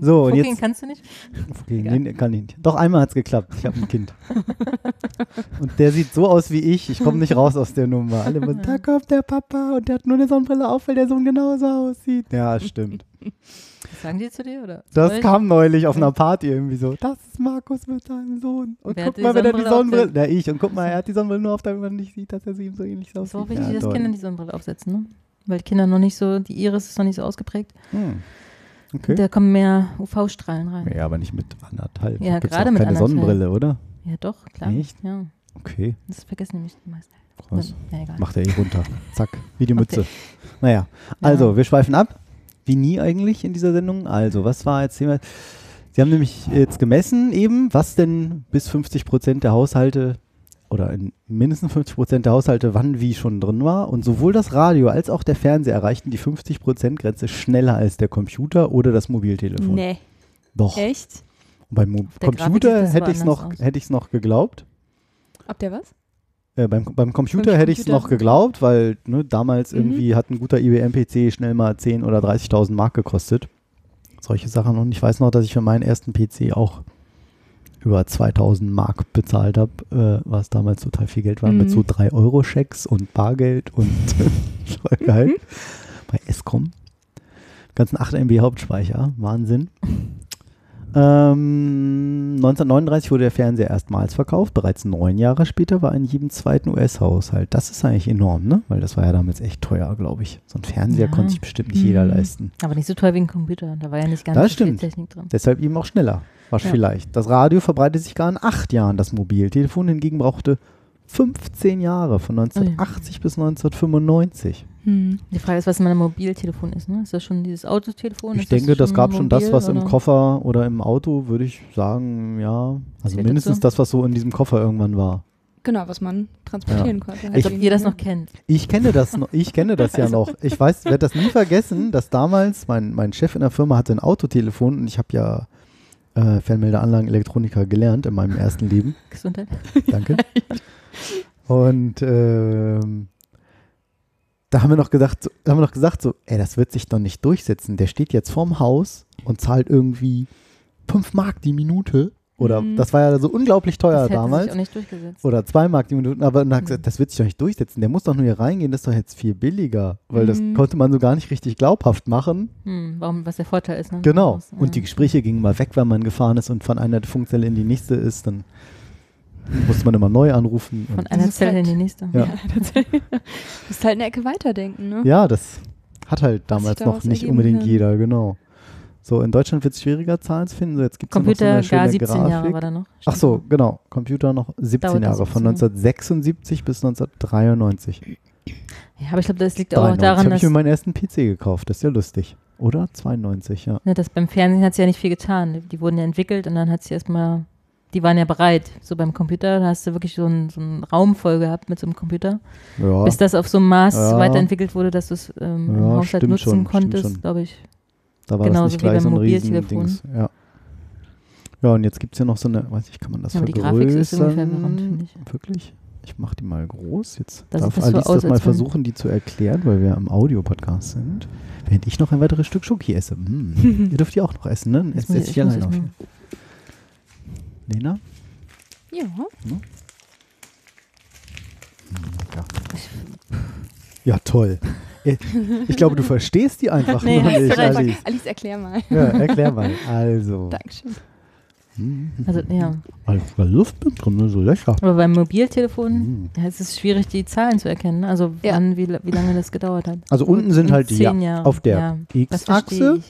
So, und Fucking jetzt, kannst du nicht? Fucking, Egal. nee, kann ich nicht. Doch, einmal hat es geklappt. Ich habe ein Kind. und der sieht so aus wie ich. Ich komme nicht raus aus der Nummer. Alle immer, da kommt der Papa und der hat nur eine Sonnenbrille auf, weil der Sohn genauso aussieht. Ja, stimmt. Was sagen die zu dir? Oder? Das Euch? kam neulich auf einer Party irgendwie so. Das ist Markus mit seinem Sohn. Und Wer guck mal, wenn er die Sonnenbrille? Na, ich. Und guck mal, er hat die Sonnenbrille nur auf, damit man nicht sieht, dass er sie ihm so ähnlich aussieht. So wichtig, ja, dass. Kinder die Sonnenbrille aufsetzen, ne? Weil Kinder noch nicht so, die Iris ist noch nicht so ausgeprägt. Hm. Okay. Da kommen mehr UV-Strahlen rein. ja, aber nicht mit anderthalb. Ja, Gibt's gerade mit keine anderthalb. Sonnenbrille, oder? Ja, doch, klar. Echt? Ja, Okay, das vergessen nämlich die meisten. krass. Ja. Macht er eh runter. Zack, wie die Mütze. Okay. Naja, also, Ja. wir schweifen ab. Wie nie eigentlich in dieser Sendung. Also, was war jetzt Thema? Sie haben nämlich jetzt gemessen eben, was denn bis 50 Prozent der Haushalte oder in mindestens 50 Prozent der Haushalte wann wie schon drin war. Und sowohl das Radio als auch der Fernseher erreichten die 50 Prozent Grenze schneller als der Computer oder das Mobiltelefon. Nee. Doch. Echt? Beim Mo Computer hätte ich es noch, noch geglaubt. Ob der was? Äh, beim, beim Computer Beim hätte ich es noch geglaubt, weil ne, damals Mhm. irgendwie hat ein guter IBM-PC schnell mal 10.000 oder 30.000 Mark gekostet. Solche Sachen. Und ich weiß noch, dass ich für meinen ersten PC auch über 2.000 Mark bezahlt habe, äh, was damals total viel Geld war, mit Mhm. so 3-Euro-Schecks und Bargeld und voll geil. Mhm. Bei Escom. Ganzen 8 MB Hauptspeicher. Wahnsinn. Ähm, 1939 wurde der Fernseher erstmals verkauft. Bereits neun Jahre später war in jedem zweiten US-Haushalt. Das ist eigentlich enorm, ne? Weil das war ja damals echt teuer, glaube ich. So ein Fernseher Ja. konnte sich bestimmt nicht jeder Mhm. leisten. Aber nicht so teuer wie ein Computer. Da war ja nicht ganz Das so viel stimmt. Technik drin. Deshalb eben auch schneller. War Ja. vielleicht. Das Radio verbreitete sich gar in acht Jahren. Das Mobiltelefon hingegen brauchte 15 Jahre, von 1980 bis 1995. Hm. Die Frage ist, was mein Mobiltelefon ist. Ne? Ist das schon dieses Autotelefon? Ich Ist denke, das schon gab schon das, was im oder? Koffer oder im Auto, würde ich sagen, ja. Also Zählt mindestens dazu? das, was so in diesem Koffer irgendwann war. Genau, was man transportieren konnte. Als Ich- ob ihr das noch kennt. Ich kenne das, noch, ich kenne das ja Also. noch. Ich weiß, werde das nie vergessen, dass damals mein, mein Chef in der Firma hatte ein Autotelefon und ich habe ja äh, Fernmeldeanlagen-Elektroniker gelernt in meinem ersten Leben. Gesundheit. Danke. [LAUGHS] Und ähm, da haben wir noch gesagt, so, haben wir noch gesagt so, ey, das wird sich doch nicht durchsetzen. Der steht jetzt vorm Haus und zahlt irgendwie 5 Mark die Minute. Oder Mhm. das war ja so unglaublich teuer das damals. sich auch nicht durchgesetzt. Oder 2 Mark die Minute. Aber dann hat er Mhm. gesagt, das wird sich doch nicht durchsetzen. Der muss doch nur hier reingehen, das ist doch jetzt viel billiger. Weil das Mhm. konnte man so gar nicht richtig glaubhaft machen. Hm, warum, was der Vorteil ist. Ne? Genau. Und die Gespräche gingen mal weg, wenn man gefahren ist und von einer Funkzelle in die nächste ist. Dann musste man immer neu anrufen. Von einer Zelle in halt- die nächste. Ja. [LAUGHS] Du musst halt eine Ecke weiterdenken, ne? Ja, das hat halt damals noch nicht unbedingt kann. jeder, genau. So, in Deutschland wird es schwieriger, Zahlen zu finden. So, jetzt gibt's ja noch Computer so eine gar schöne 17 Grafik. Jahre war da noch. Ach so, genau. Computer noch 17 Dauert Jahre, von 17. 1976 bis 1993. Ja, aber ich glaube, das liegt auch 93 daran, habe dass ich mir meinen ersten PC gekauft. Das ist ja lustig. Oder? 92, ja. Ne, das beim Fernsehen hat sie ja nicht viel getan. Die wurden ja entwickelt und dann hat sie erstmal die waren ja bereit. So beim Computer, da hast du wirklich so einen, so einen Raum voll gehabt mit so einem Computer. Ja, Bis das auf so einem Maß Ja. weiterentwickelt wurde, dass du es ähm, im Ja, Haushalt stimmt nutzen schon, konntest, glaube ich. da war genauso das nicht wie gleich so ein Mobiltelefon. Ja. ja, und jetzt gibt es ja noch so eine, weiß ich, kann man das die vergrößern? Grafik ist irgendwie verwirrend, finde ich. Wirklich? Ich mache die mal groß. Jetzt Da darf das so Alice aus, das mal versuchen, die zu erklären, weil wir am Audio-Podcast sind. Während ich noch ein weiteres Stück Schoki esse. Mm. [LAUGHS] Ihr dürft die auch noch essen, ne? Jetzt setze ich- alleine auf. mal- Lena? Ja. Ja. ja, toll. Äh, Ich glaube, du [LAUGHS] verstehst die einfach Nee, nur nicht. Alice. Alice, erklär mal. Ja, erklär mal. Also. Dankeschön. Also, ja. Als da Luft mit drin, so lecker. Aber beim Mobiltelefon, Mhm. ja, es ist schwierig, die Zahlen zu erkennen. ne? Also, Ja. wann, wie, wie lange das gedauert hat. Also unten sind halt die, Zehn ja, Jahre. auf der Ja, X-Achse.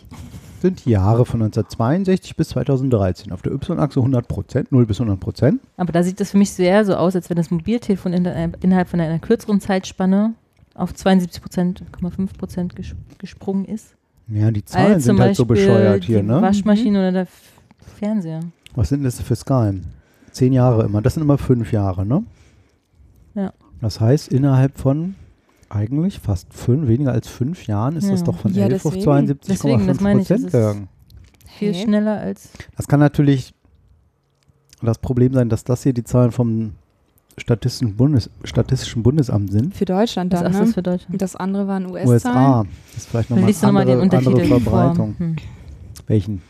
Sind die Jahre von 1962 bis 2013. Auf der Y-Achse 100 Prozent, 0 bis 100 Prozent. Aber da sieht das für mich sehr so aus, als wenn das Mobiltelefon in der, innerhalb von einer kürzeren Zeitspanne auf 72 Prozent, 5 Prozent ges gesprungen ist. Ja, die Zahlen als sind halt so bescheuert hier, die ne? Waschmaschine oder der F Fernseher. Was sind das für Skalen? Zehn Jahre immer. Das sind immer fünf Jahre, ne? Ja. Das heißt, innerhalb von eigentlich fast fünf, weniger als fünf Jahren ist das Ja. doch von Ja, 11 auf deswegen. 72,5 das ich, das Prozent ist- gegangen. Viel Hä? schneller als. Das kann natürlich das Problem sein, dass das hier die Zahlen vom Statistischen, Bundes, Statistischen Bundesamt sind. Für Deutschland dann, ist das ne? für Deutschland? Und das andere waren US-Zahlen. USA. Das ist vielleicht nochmal eine andere, andere Untertitel Verbreitung. Hm. Welchen?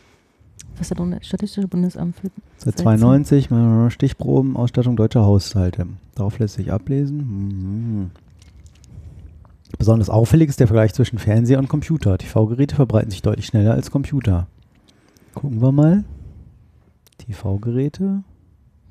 Was hat das Statistische Bundesamt für Seit Seltsam. 92 äh, Stichproben, Ausstattung deutscher Haushalte. Darauf lässt sich ablesen. Mhm. Besonders auffällig ist der Vergleich zwischen Fernseher und Computer. TV-Geräte verbreiten sich deutlich schneller als Computer. Gucken wir mal. TV-Geräte.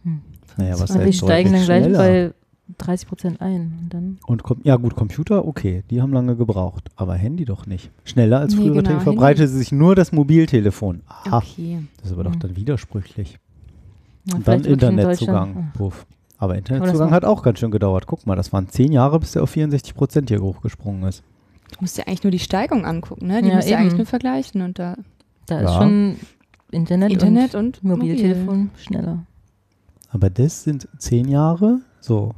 Hm. Naja, was Und die heißt steigen dann gleich schneller? bei 30 Prozent ein. Und dann Und ja gut, Computer, okay, die haben lange gebraucht, aber Handy doch nicht. Schneller als Nee, frühere genau, Tele- verbreitete sich nur das Mobiltelefon. Aha, Okay. das ist aber doch Hm. dann widersprüchlich. ja, Und dann Internetzugang. Puff. Aber Internetzugang hat auch ganz schön gedauert. Guck mal, das waren zehn Jahre, bis der auf 64 Prozent hier hochgesprungen ist. Du musst dir eigentlich nur die Steigung angucken, ne? Die Ja, musst du eben. eigentlich nur vergleichen und da Da ist Ja. schon Internet, Internet und, und Mobiltelefon schneller. Aber das sind zehn Jahre, so.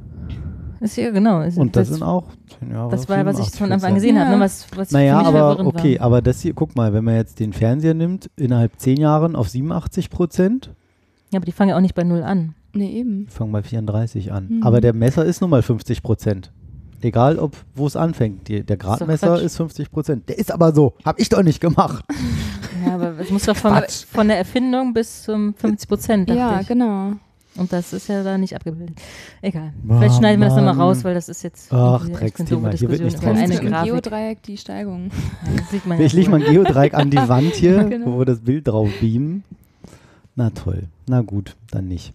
Ist ja genau. Ist Und das das, sind auch zehn Jahre. das war, was ich 87%. von Anfang an gesehen habe, Ja. ne? was, was Naja, für mich aber okay, war. aber das hier, guck mal, wenn man jetzt den Fernseher nimmt, innerhalb zehn Jahren auf 87 Prozent, Ja, aber die fangen ja auch nicht bei Null an. Nee, eben. fangen bei 34 an. Mhm. Aber der Messer ist nun mal 50 Prozent. Egal, ob wo es anfängt. Die, der Gradmesser Quatsch. ist 50 Prozent. Der ist aber so. Hab ich doch nicht gemacht. [LAUGHS] Ja, aber es muss doch von, von der Erfindung bis zum 50 Prozent, Ja, ich. genau. Und das ist ja da nicht abgebildet. Egal. Mann, Vielleicht schneiden wir das nochmal raus, weil das ist jetzt Ach, Drecksthema. Hier wird über raus. eine Grafik. Geodreieck die Steigung. [LAUGHS] Ja, das sieht man ja Ich lege mal wohl. ein Geodreieck an die Wand hier, [LAUGHS] Genau. wo wir das Bild drauf beamen. Na toll. Na gut, dann nicht.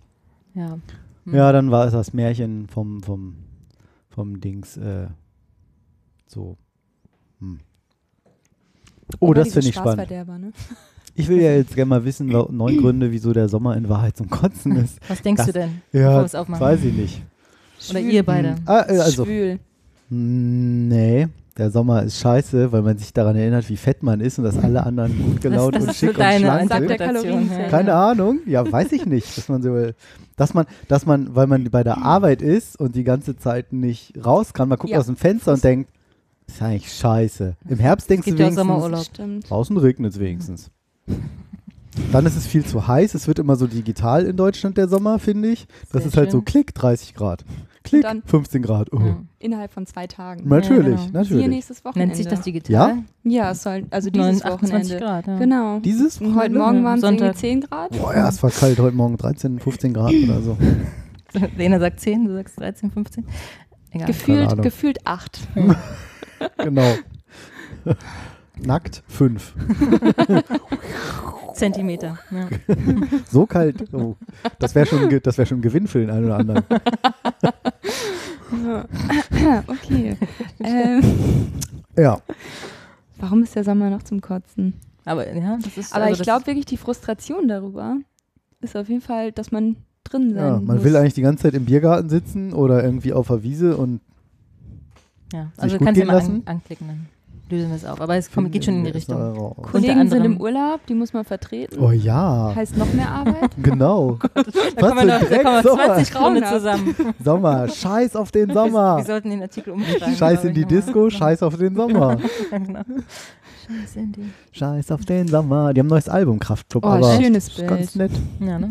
Ja. Hm. Ja, dann war es das Märchen vom, vom, vom Dings äh, so. Hm. Oh, Aber das finde ich spannend. Ne? Ich will ja [LAUGHS] jetzt gerne mal wissen, neun Gründe, wieso der Sommer in Wahrheit zum Kotzen ist. Was denkst Das- du denn? Ja, weiß ich nicht. Oder ihr beide. Hm. Ah, äh, also, Schwül. mm, nee, der Sommer ist scheiße, weil man sich daran erinnert, wie fett man ist und dass alle anderen gut gelaunt das und ist so schick und schlank sind. Keine Ahnung, ja, weiß ich nicht, dass man so, dass man, dass man, weil man bei der Arbeit ist und die ganze Zeit nicht raus kann, man guckt Ja. aus dem Fenster und denkt, ist eigentlich scheiße. Im Herbst denkst du ja wenigstens, Sommerurlaub. Stimmt. draußen regnet es wenigstens. Dann ist es viel zu heiß, es wird immer so digital in Deutschland der Sommer, finde ich. Das Sehr ist halt so schön. Klick, 30 Grad. Klick, dann- 15 Grad. Oh. Ja. Innerhalb von zwei Tagen. Natürlich, Ja, genau. Hier natürlich. nächstes Wochenende. Nennt sich das digital? Ja? Ja, es soll, also dieses 28 Wochenende. Grad. Ja. Genau. Dieses Und heute Morgen waren es irgendwie Sonntag. 10 Grad. Boah, ja, es war kalt heute Morgen, 13, 15 Grad oder so. [LAUGHS] Lena sagt 10, du sagst 13, 15. Egal. Gefühlt, gefühlt 8. [LAUGHS] genau. Nackt 5. [LAUGHS] Zentimeter. Ja. So kalt. Oh. Das wäre schon, das wär schon ein Gewinn für den einen oder anderen. [LAUGHS] okay. ähm, Ja. warum ist der Sommer noch zum Kotzen? Aber ja, das ist. Aber also ich glaube wirklich, die Frustration darüber ist auf jeden Fall, dass man drin sein ja. Man muss. will eigentlich die ganze Zeit im Biergarten sitzen oder irgendwie auf der Wiese und Ja, sich also gut kannst du gehen mal an, lassen? anklicken dann. Lösen wir es auf. Aber es kommt, geht schon in die wir Richtung. Kollegen sind im Urlaub, die muss man vertreten. Oh ja, Heißt noch mehr Arbeit. [LAUGHS] genau. Da Was kommen wir, für noch, da Dreck, kommen wir Sommer. 20 Gründe Grauenhaft. zusammen. [LAUGHS] Sommer, scheiß auf den Wir Sommer. sollten den Artikel umschreiben. Scheiß in die nochmal. Disco, scheiß auf den Sommer. Ja, genau. Scheiß in die. Scheiß auf den Sommer. Die haben ein neues Album, Kraftclub, Oh, aber schönes ist ganz Bild. nett. Ja, ne?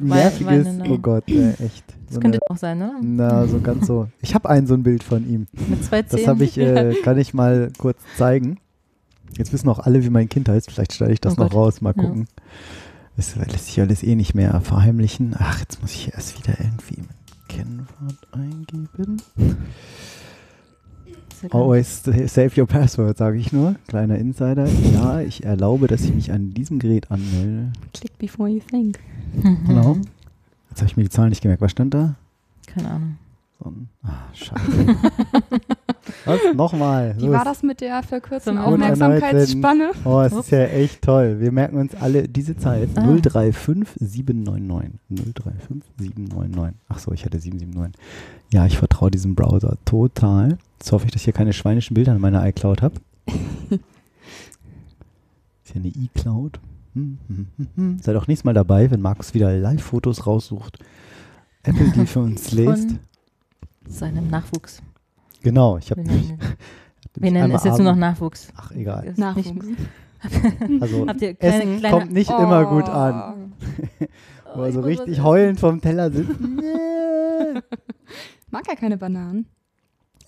Nerviges, oh Gott, ey, echt. Das So könnte eine, auch sein, ne? na, so ganz so. Ich habe ein so ein Bild von ihm. Mit zwei Zehen. Das habe ich, äh, [LAUGHS] kann ich mal kurz zeigen. Jetzt wissen auch alle, wie mein Kind heißt. Vielleicht schneide ich das Oh noch Gott. raus. Mal Ja. gucken. Das lässt sich alles eh nicht mehr verheimlichen. Ach, jetzt muss ich erst wieder irgendwie ein Kennwort eingeben. Always save your password, sage ich nur. Kleiner Insider. Ja, ich erlaube, dass ich mich an diesem Gerät anmelde. Click before you think. Genau. [LAUGHS] Jetzt habe ich mir die Zahlen nicht gemerkt. Was stand da? Keine Ahnung. So ein, ah, scheiße. [LAUGHS] Was? Nochmal. Wie war das mit der verkürzten Aufmerksamkeitsspanne? Oh, es ist ja echt toll. Wir merken uns alle diese Zeit. Ah. 035799. 035799. Ach so, ich hatte 779. Ja, ich vertraue diesem Browser total. Jetzt hoffe ich, dass ich hier keine schweinischen Bilder in meiner iCloud habe. [LAUGHS] ist ja eine iCloud. [LAUGHS] Seid auch nächstes Mal dabei, wenn Markus wieder Live-Fotos raussucht. Apple die für uns. Von seinem Nachwuchs. Genau, ich habe Wir nennen, wir nennen es jetzt nur noch Nachwuchs. Ach, egal. Ist Nachwuchs. Nicht, [LAUGHS] Also, habt ihr kleine, Essen kleine, kommt nicht Oh. immer gut an. [LAUGHS] Oh, Wo er ich so was richtig heulend vom Teller sitzt. Nee. Mag ja keine Bananen.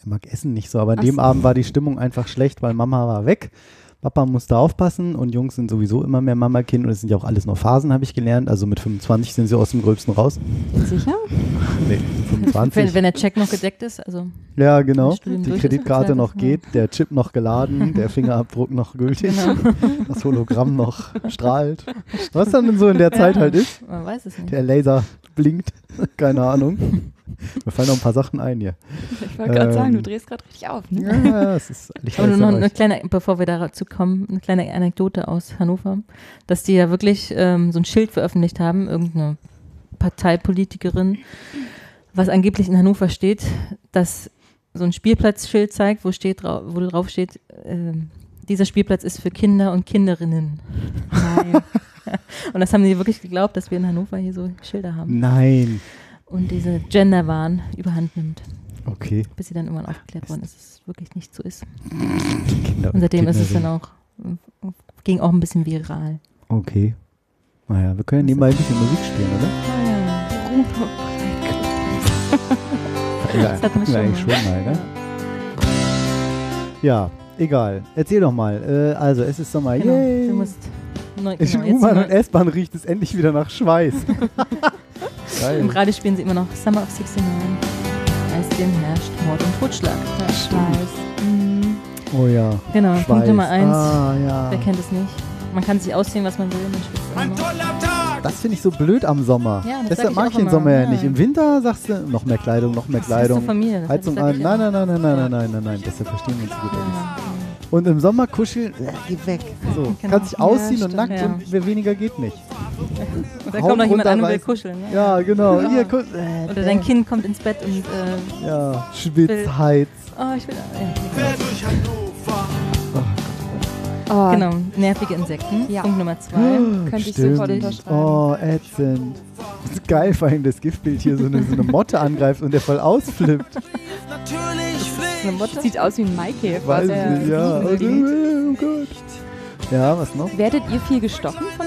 er mag Essen nicht so, aber an Ach dem so. Abend war die Stimmung einfach schlecht, weil Mama war weg. Papa musste aufpassen und Jungs sind sowieso immer mehr Mama-Kind und es sind ja auch alles nur Phasen, habe ich gelernt. Also mit 25 sind sie aus dem Gröbsten raus. Sicher? Nee, Wenn, 25. wenn der Check noch gedeckt ist, also ja, genau. das Die Kreditkarte noch geht, der Chip noch geladen, der Fingerabdruck noch gültig, Genau. [LAUGHS] das Hologramm noch strahlt. Was dann denn so in der Zeit Ja, halt ist. Man weiß es nicht. Der Laser blinkt. [LAUGHS] Keine Ahnung. Mir fallen noch ein paar Sachen ein hier. Ich wollte gerade Ähm. sagen, du drehst gerade richtig auf, ne? Ja, es ist eigentlich Aber nur noch eine kleine, bevor wir dazu kommen, eine kleine Anekdote aus Hannover, dass die ja wirklich ähm, so ein Schild veröffentlicht haben, irgendeine Parteipolitikerin, was angeblich in Hannover steht, dass so ein Spielplatzschild zeigt, wo steht, wo drauf steht, ähm, dieser Spielplatz ist für Kinder und Kinderinnen. Nein. [LAUGHS] Und das haben die wirklich geglaubt, dass wir in Hannover hier so Schilder haben. Nein. Und diese Genderwahn überhand nimmt, Okay. bis sie dann irgendwann aufgeklärt worden ist, dass es wirklich nicht so ist. Kinder Und seitdem ist es Kinder dann auch, ging auch ein bisschen viral. Okay. Naja, wir können nebenbei ein bisschen Musik spielen, oder? [LAUGHS] Ja, Das hatten wir schon eigentlich schon mal, ne? Ja, egal. Erzähl doch mal. Äh, also, es ist Sommer. Genau, Yay. du musst neu, In genau, jetzt U-Bahn und S-Bahn riecht es endlich wieder nach Schweiß. [LAUGHS] Im Radio spielen sie immer noch Summer of 69. Eisdem herrscht Mord und Totschlag. Scheiß. Mhm. Oh ja. Genau, Schweiß. Punkt Nummer eins. Ah, ja. Wer kennt es nicht? Man kann sich ausziehen, was man will. Man schwitzt immer noch. Das finde ich so blöd am Sommer. Ja, das Deshalb mag ich den. Sommer ja Ja. nicht. Im Winter sagst du, noch mehr Kleidung, noch mehr Das Kleidung. Familie. das Heizung sag an. Nein, nein, nein, nein, nein, nein, nein, nein, nein. Deshalb verstehen wir uns gut. Ja, Und im Sommer kuscheln, äh, geh weg. So, Genau. kannst dich ausziehen Ja, und nackt stimmt, und wer weniger geht nicht. Und dann Haut kommt noch jemand an und will kuscheln. Ne? Ja, genau. Ja. Hier, kusch- äh, Oder dein Kind kommt ins Bett und äh, Ja, Schwitz, Will- Heiz. oh, ich will. Ja. Oh, Genau, nervige Insekten. Ja. Punkt Nummer zwei. Könnte ich sofort unterschreiben. Oh, ätzend. Das ist geil, vor allem das Giftbild hier so eine, so eine Motte angreift und der voll ausflippt. Eine Motte. Sieht aus wie ein Maikäfer. Weiß ich nicht, ja. Riesenglied. Oh Gott. Ja, was noch? Werdet ihr viel gestochen von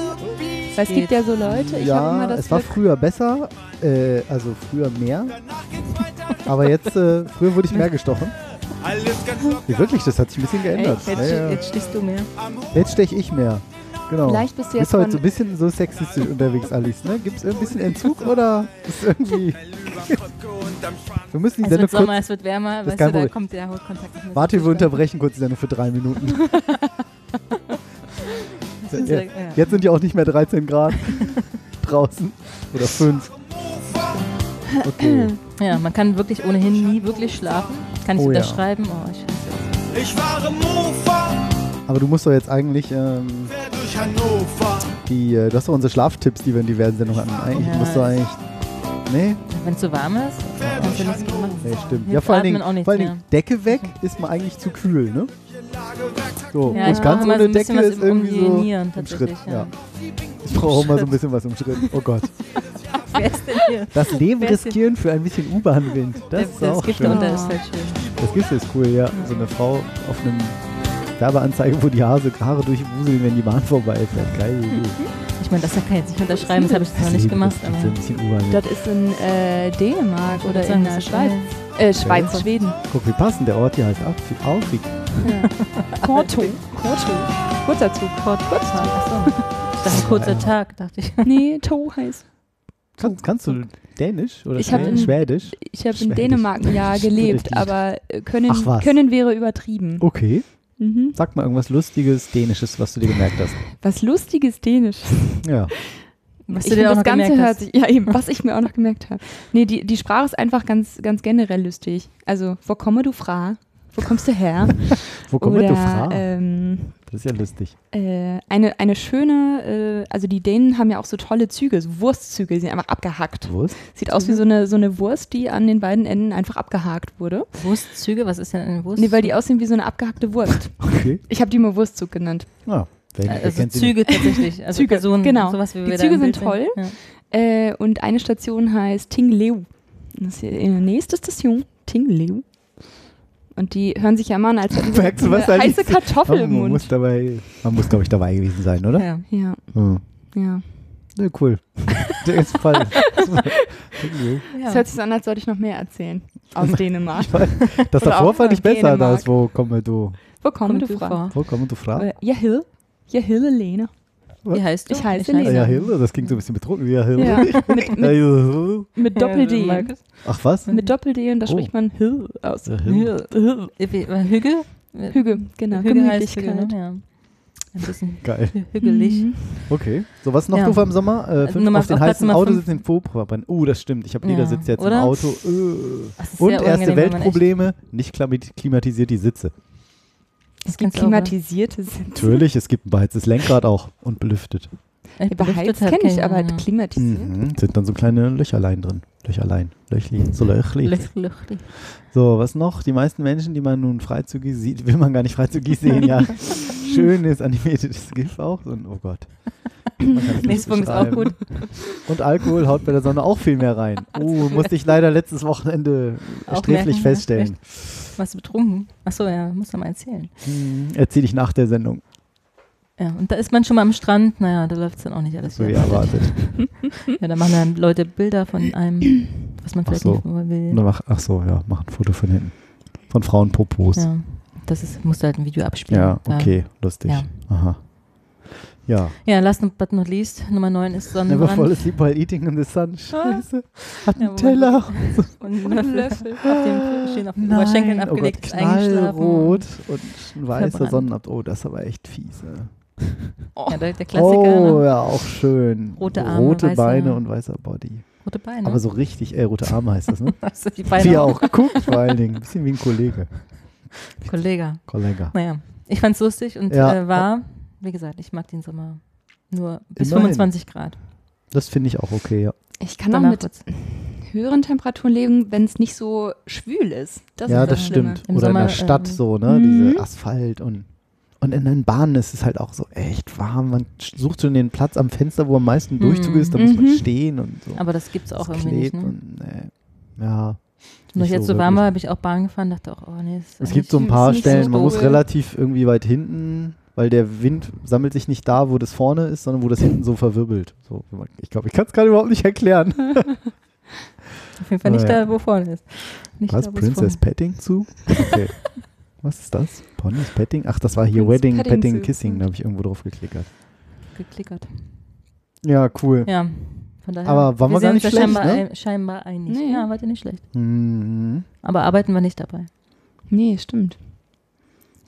Motten? Weil es gibt ja so Leute, ich habe ja, immer das es war Glück, früher besser, äh, also früher mehr. Aber jetzt, äh, früher wurde ich mehr gestochen. Nee, wirklich, das hat sich ein bisschen geändert. Jetzt, ja, ja. jetzt stichst du mehr. Jetzt steche ich mehr. Genau. vielleicht bist du jetzt Bist heute so ein bisschen so sexistisch unterwegs, Alice, ne? Gibt es ein bisschen Entzug [LAUGHS] oder ist irgendwie... [LAUGHS] wir müssen die Es Sendung wird kurz... Sommer, es wird wärmer, weißt du, da kommt der Hautkontakt nicht mehr so Warte, wir unterbrechen kurz die Sendung für drei Minuten. [LAUGHS] sind ja, sie- ja. jetzt sind ja auch nicht mehr 13 Grad [LAUGHS] draußen. Oder 5. Okay. Ja, man kann wirklich ohnehin nie wirklich schlafen. Kann ich Oh ja. unterschreiben? Oh, scheiße. Ich fahre Mofa, Aber du musst doch jetzt eigentlich ähm, die... Äh, du hast doch unsere Schlaftipps, die wir in diversen Sendungen hatten. Eigentlich Ja. musst du eigentlich... Nee? Wenn es zu warm ist, kannst du nichts machen. Nee, stimmt. Hilft Ja, vor allen Dingen, vor allen Dingen. Decke weg ist mal eigentlich zu kühl, ne? So, Ja, und ganz so ohne ein bisschen Decke was ist irgendwie so Nieren im Schritt. Ja. Ja. Ich brauche auch mal so ein bisschen was im Schritt. Oh Gott. [LAUGHS] Wer ist denn hier? Das Leben ist riskieren für ein bisschen U-Bahn-Wind. Das ist das auch Gift schön. unter ist halt schön. Das Gift ist cool, ja. So eine Frau auf einem Werbeanzeige, wo die Haare, Haare durchwuseln, wenn die Bahn vorbeifährt. Geil. [LAUGHS] Ich meine, das kann ich jetzt nicht unterschreiben, das habe ich jetzt noch nicht gemacht. Das ist Aber ein bisschen U-Bahn. Das ist in äh, Dänemark oder in der Schweiz. Äh, Schweiz, Ja. Schweden. Guck, wie passend der Ort hier heißt. Aufweg. Porto. Porto. Kurzer Zug. Achso. Ich dachte, ein kurzer Tag, dachte ich. Nee, To heißt. Kannst, kannst du Dänisch oder Ich in- Schwedisch? Ich habe in. Dänemark ein Jahr [LAUGHS] gelebt, aber äh, können, können wäre übertrieben. Okay. Mhm. Sag mal irgendwas Lustiges, Dänisches, was du dir gemerkt hast. Was lustiges Dänisch. Ja. Was ich du dir auch das noch Ganze gemerkt hört hast. sich, ja eben, was ich mir auch noch gemerkt habe. Nee, die, die Sprache ist einfach ganz, ganz generell lustig. Also, wo komme du fra? Wo kommst du her? [LAUGHS] Wo kommt Oder du Frau? ähm, Das ist ja lustig. äh, eine, eine schöne, äh, also die Dänen haben ja auch so tolle Züge, so Wurstzüge, die sind einfach abgehackt. Wurst? Sieht aus wie so eine, so eine Wurst, die an den beiden Enden einfach abgehakt wurde. Wurstzüge, was ist denn eine Wurst? Nee, weil die aussehen wie so eine abgehackte Wurst. [LAUGHS] Okay. Ich habe die mal Wurstzug genannt. Ja. Wer, wer also nicht? Züge tatsächlich. Also [LAUGHS] Züge, Personen, genau. Sowas, wie Die Züge sind Bild toll. Ja. Äh, und eine Station heißt Tingleu. Das ist die nächste Station, Tingleu. Und die hören sich ja immer an, als hätten sie was heiße? Kartoffel im man Mund. muss dabei, man muss, glaube ich, dabei gewesen sein, oder? Ja. Ja, Hm. ja. Ja, cool. [LAUGHS] Der ist voll. Ja. Es hört sich so an, als sollte ich noch mehr erzählen. Aus [LAUGHS] Dänemark. Das Oder davor fand ich besser, Dänemark. das wo komme du, Wo kommen Kommt du du fra? vor? wo komme du Frau? Äh, Ja, Hill. Ja, Hille Lene. Wie heißt du? Ich heiße Ah, Lena. ja, Hilde, das klingt so ein bisschen betrunken. Ja, Hilde. Ja, [LAUGHS] mit, mit, Hilde. mit Doppel-D. Ach was? Mit Doppel-D und da Oh. spricht man Hill aus. Ja, Hilde. Hügel. Hügel? Hüge, genau. Hügel heißt. Hügel, ne? ja. Ein bisschen [LAUGHS] Geil. hü- hügelig. Mhm. Okay. So, was noch Ja. doof im Sommer? Äh, fünf, Nummer- auf den heißen Auto fünf. sitzen den Vorprogramm. Uh, das stimmt. Ich habe Ja. Ledersitz jetzt Oder? im Auto. Äh. Ist Und erste Weltprobleme, nicht klima- klimatisiert die Sitze. Das Es gibt ne? klimatisierte Sitze. Natürlich, es gibt ein beheiztes Lenkrad auch und belüftet. Echt Beheizt kenne ich, aber ja. klimatisiert. Mhm. Sind dann so kleine Löcherlein drin. Löcherlein. Löchli. So Löchli. Lüchtig. So, was noch? Die meisten Menschen, die man nun freizügig sieht, will man gar nicht freizügig sehen, ja. [LAUGHS] Schönes animiertes GIF auch. So ein, oh Gott. Punkt ist auch gut. Und Alkohol haut bei der Sonne auch viel mehr rein. [LAUGHS] Oh, musste ich leider letztes Wochenende Auch sträflich merken, feststellen. Warst du betrunken? Achso, ja, muss doch mal erzählen. Hm, Erzähle ich nach der Sendung, Ja, und da ist man schon mal am Strand, naja, da läuft es dann auch nicht alles so wie erwartet. [LAUGHS] Ja, da machen dann Leute Bilder von einem, was man vielleicht so. nicht will. Mach, ach so, ja, mach ein Foto von hinten. Von Frauenpopos. Ja, Ja, das ist, musst du halt ein Video abspielen. Da- okay, lustig. Ja. Aha. Ja, Ja, last but not least, Nummer 9 ist never Sonnenbrand. fall asleep while eating in the sun. Scheiße. Hat Ja, einen wo- Teller. Und ein Löffel auf dem schön auf den Oberschenkeln Nein, abgelegt, oh Gott, eingeschlafen. knallrot und ein weißer. Sonnenabt. Oh, das ist aber echt fiese. Ja, der, der Klassiker, Oh, ne? ja, auch schön. Rote Arme, Rote weiße- Beine und weißer Body. rote Beine. Aber so richtig, äh, rote Arme heißt das, ne? [LAUGHS] also die Beine Wie auch guckt, vor allen Dingen. Bisschen wie ein Kollege. Kollege. Kollege. Naja, ich fand's lustig und Ja. äh, war, wie gesagt, ich mag den Sommer nur bis Immerhin. 25 Grad. Das finde ich auch okay, ja. Ich kann auch Danach mit wird's- höheren Temperaturen leben, wenn es nicht so schwül ist. Das ja, ist das Schlimme. stimmt. Im Oder in Sommer, der Stadt ähm, so, ne? Mhm. Diese Asphalt und und in den Bahnen ist es halt auch so echt warm. Man sucht schon den Platz am Fenster, wo am meisten Durchzug ist. Da muss man Mhm. stehen und so. Aber das gibt's auch Das irgendwie nicht. Ne? und, nee. Ja. Nur nicht jetzt so so warm war, habe ich auch Bahn gefahren, dachte auch, oh nee, ist Es gibt so ein paar nicht so Stellen, man muss relativ irgendwie weit hinten, weil der Wind sammelt sich nicht da, wo das vorne ist, sondern wo das hinten so verwirbelt. So, ich glaube, ich kann es gerade überhaupt nicht erklären. [LAUGHS] auf jeden Fall nicht Naja. da, wo vorne ist. Nicht Was? da, Princess Petting zu? Okay. [LAUGHS] Was ist das? Ponys Petting? Ach, das war hier Prince Wedding, Petting. Kissing. Da habe ich irgendwo drauf geklickert. geklickert. Ja, cool. Ja, von daher. Aber waren wir gar sehen uns nicht da schlecht, scheinbar, ne? ein, scheinbar einig. Nee. Ja, wart ihr nicht schlecht. Mhm. Aber arbeiten wir nicht dabei. Nee, stimmt.